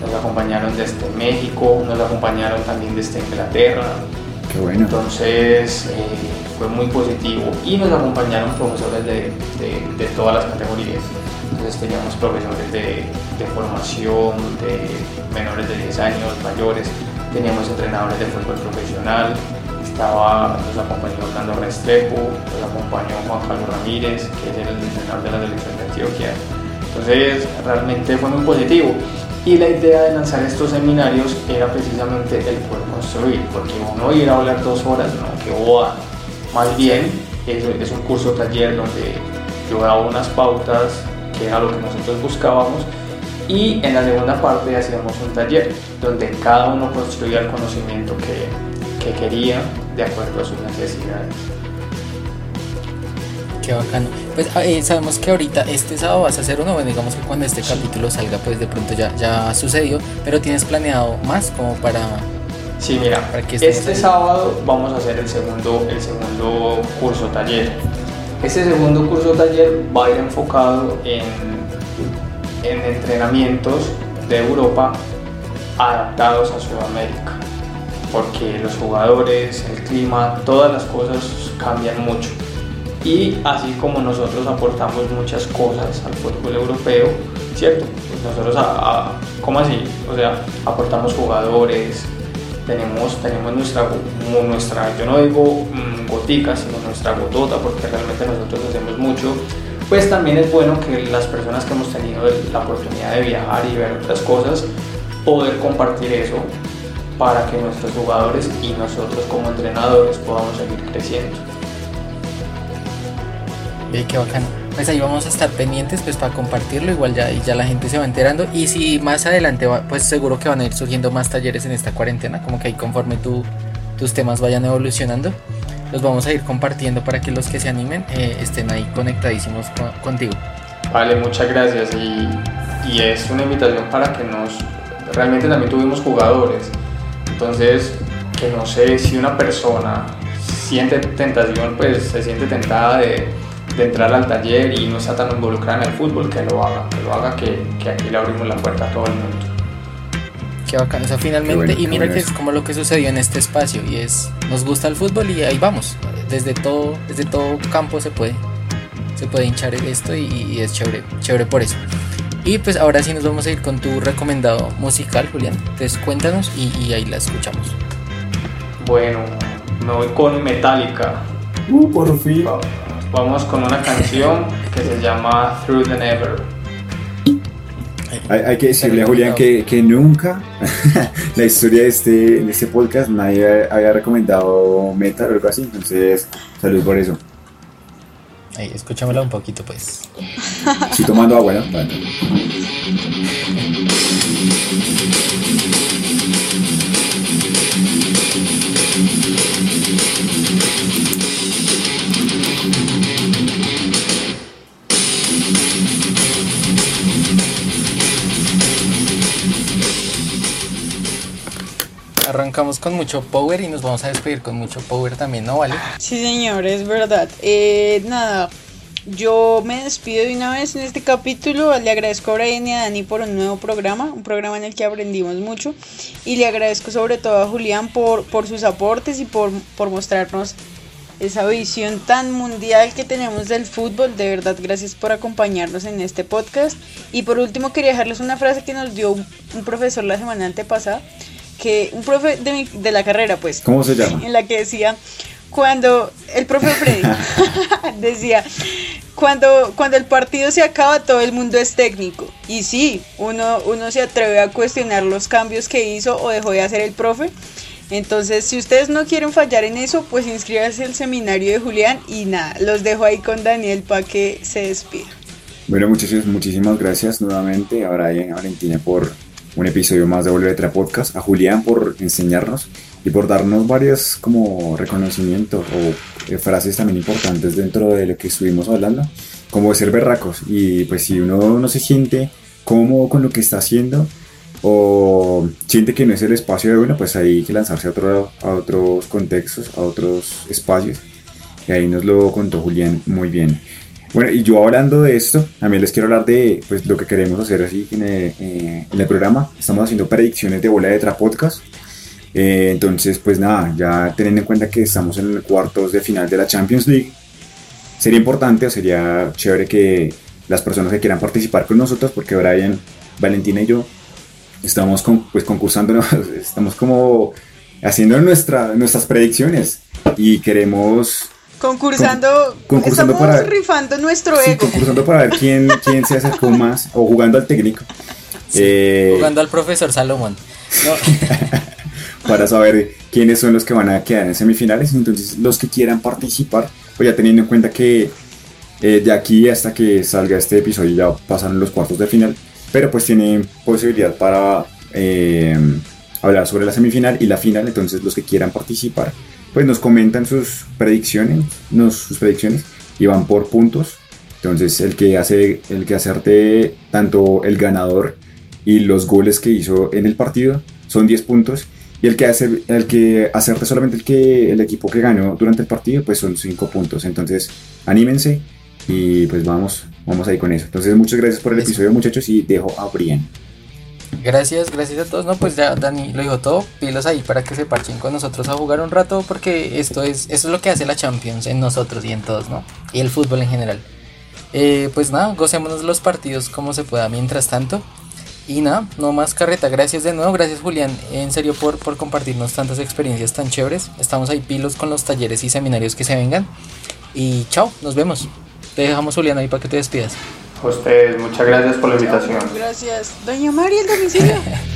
nos acompañaron desde México, nos acompañaron también desde Inglaterra. Qué bueno. Entonces eh, fue muy positivo y nos acompañaron profesores de, de, de, todas las categorías. Entonces teníamos profesores de, de, formación, de menores de 10 años, mayores, teníamos entrenadores de fútbol profesional, estaba, nos acompañó Orlando Restrepo, nos acompañó Juan Carlos Ramírez, que es el entrenador de la selección de Antioquia. Entonces realmente fue muy positivo. Y la idea de lanzar estos seminarios era precisamente el poder construir, porque uno ir a hablar dos horas, no, que boda. Más bien, es, es un curso taller donde yo daba unas pautas, que era lo que nosotros buscábamos, y en la segunda parte hacíamos un taller donde cada uno construía el conocimiento que, que quería de acuerdo a sus necesidades. Qué bacano. Pues ah, eh, sabemos que ahorita este sábado vas a hacer uno, bueno, digamos que cuando este capítulo salga, pues de pronto ya, ya sucedió, pero tienes planeado más como para... Sí, mira, este sábado vamos a hacer el segundo, el segundo curso taller. Este segundo curso taller va a ir enfocado en, en entrenamientos de Europa adaptados a Sudamérica, porque los jugadores, el clima, todas las cosas cambian mucho y así como nosotros aportamos muchas cosas al fútbol europeo, ¿cierto? Pues nosotros, a, ¿cómo así? O sea, aportamos jugadores, tenemos, tenemos nuestra, yo no digo mm, gotica, sino nuestra gotota, porque realmente nosotros hacemos mucho. Pues también es bueno que las personas que hemos tenido la oportunidad de viajar y ver otras cosas, poder compartir eso para que nuestros jugadores y nosotros como entrenadores podamos seguir creciendo. Ve qué bacano. Pues ahí vamos a estar pendientes pues para compartirlo, igual ya, ya la gente se va enterando y si más adelante va, pues seguro que van a ir surgiendo más talleres en esta cuarentena, como que ahí conforme tus temas vayan evolucionando, los vamos a ir compartiendo para que los que se animen eh, estén ahí conectadísimos contigo. Vale, muchas gracias y, y es una invitación para que nos, realmente también tuvimos jugadores, entonces que no sé si una persona siente tentación, pues se siente tentada de de entrar al taller y no está tan involucrada en el fútbol, que lo haga, que lo haga, que, que aquí le abrimos la puerta a todo el mundo. Qué bacán, o sea, finalmente, y mira que es como lo que sucedió en este espacio, y es, nos gusta el fútbol y ahí vamos, desde todo, desde todo campo se puede, se puede hinchar esto y, es chévere, chévere por eso. Y pues ahora sí nos vamos a ir con tu recomendado musical, Julián, entonces cuéntanos y, y ahí la escuchamos. Bueno, me voy con Metallica. Uh, por fin. Vamos con una canción que se llama Through the Never. Hay, que decirle a Julián que, que nunca la historia de este, en este podcast nadie había recomendado metal o algo así, entonces salud por eso. Ahí, un poquito pues. Estoy tomando agua, ¿no? Arrancamos con mucho power y nos vamos a despedir con mucho power también, ¿no? ¿Vale? Sí, señor, es verdad. Eh, nada, yo me despido de una vez en este capítulo. Le agradezco a Brian y a Dani por un nuevo programa, un programa en el que aprendimos mucho. Y le agradezco sobre todo a Julián por, por sus aportes y por, por mostrarnos esa visión tan mundial que tenemos del fútbol. De verdad, gracias por acompañarnos en este podcast. Y por último, quería dejarles una frase que nos dio un profesor la semana antepasada que un profe de, de la carrera, pues. ¿Cómo se llama? En la que decía, cuando el profe Freddy decía, cuando, cuando el partido se acaba todo el mundo es técnico. Y sí, uno, uno se atreve a cuestionar los cambios que hizo o dejó de hacer el profe. Entonces, si ustedes no quieren fallar en eso, pues inscríbanse al seminario de Julián y nada, los dejo ahí con Daniel para que se despida. Bueno, muchachos, muchísimas gracias nuevamente a Brian, a Valentina por un episodio más de Volver Letra Podcast, a Julián por enseñarnos y por darnos varios como reconocimientos o eh, frases también importantes dentro de lo que estuvimos hablando, como de ser berracos. Y pues si uno no se siente cómodo con lo que está haciendo o siente que no es el espacio de uno, pues hay que lanzarse a, otro, a otros contextos, a otros espacios. Y ahí nos lo contó Julián muy bien. Bueno, y yo hablando de esto, también les quiero hablar de pues, lo que queremos hacer así en el, eh, en el programa. Estamos haciendo predicciones de bola de tra podcast. Eh, entonces, pues nada, ya teniendo en cuenta que estamos en el cuartos de final de la Champions League, sería importante o sería chévere que las personas que quieran participar con nosotros, porque Brian, Valentina y yo estamos con, pues concursando, estamos como haciendo nuestra, nuestras predicciones y queremos Concursando, concursando estamos para- rifando nuestro sí, ego. concursando para ver quién, quién se acercó más o jugando al técnico. Eh, Jugando al profesor Salomón. No, para saber quiénes son los que van a quedar en semifinales. Entonces, los que quieran participar, pues ya teniendo en cuenta que eh, de aquí hasta que salga este episodio ya pasaron los cuartos de final, pero pues tienen posibilidad para eh, hablar sobre la semifinal y la final. Entonces, los que quieran participar, pues nos comentan sus predicciones, nos, sus predicciones y van por puntos. Entonces, el que hace, el que acerte tanto el ganador y los goles que hizo en el partido son 10 puntos. Y el que hace, el que acerte solamente el que el equipo que ganó durante el partido, pues son 5 puntos. Entonces, anímense y pues vamos, vamos ahí con eso. Entonces, muchas gracias por el episodio, muchachos, y dejo a Brian. Gracias, gracias a todos. No, pues ya Dani lo dijo todo. Pilos ahí para que se parchen con nosotros a jugar un rato, porque esto es, eso es lo que hace la Champions en nosotros y en todos, ¿no? Y el fútbol en general. Eh, pues nada, gocémonos los partidos como se pueda mientras tanto. Y nada, no más carreta. Gracias de nuevo, gracias Julián, en serio por, por compartirnos tantas experiencias tan chéveres. Estamos ahí pilos con los talleres y seminarios que se vengan. Y chao, nos vemos. Te dejamos Julián ahí para que te despidas. A ustedes, muchas gracias por la invitación. Gracias. Doña María, el domicilio.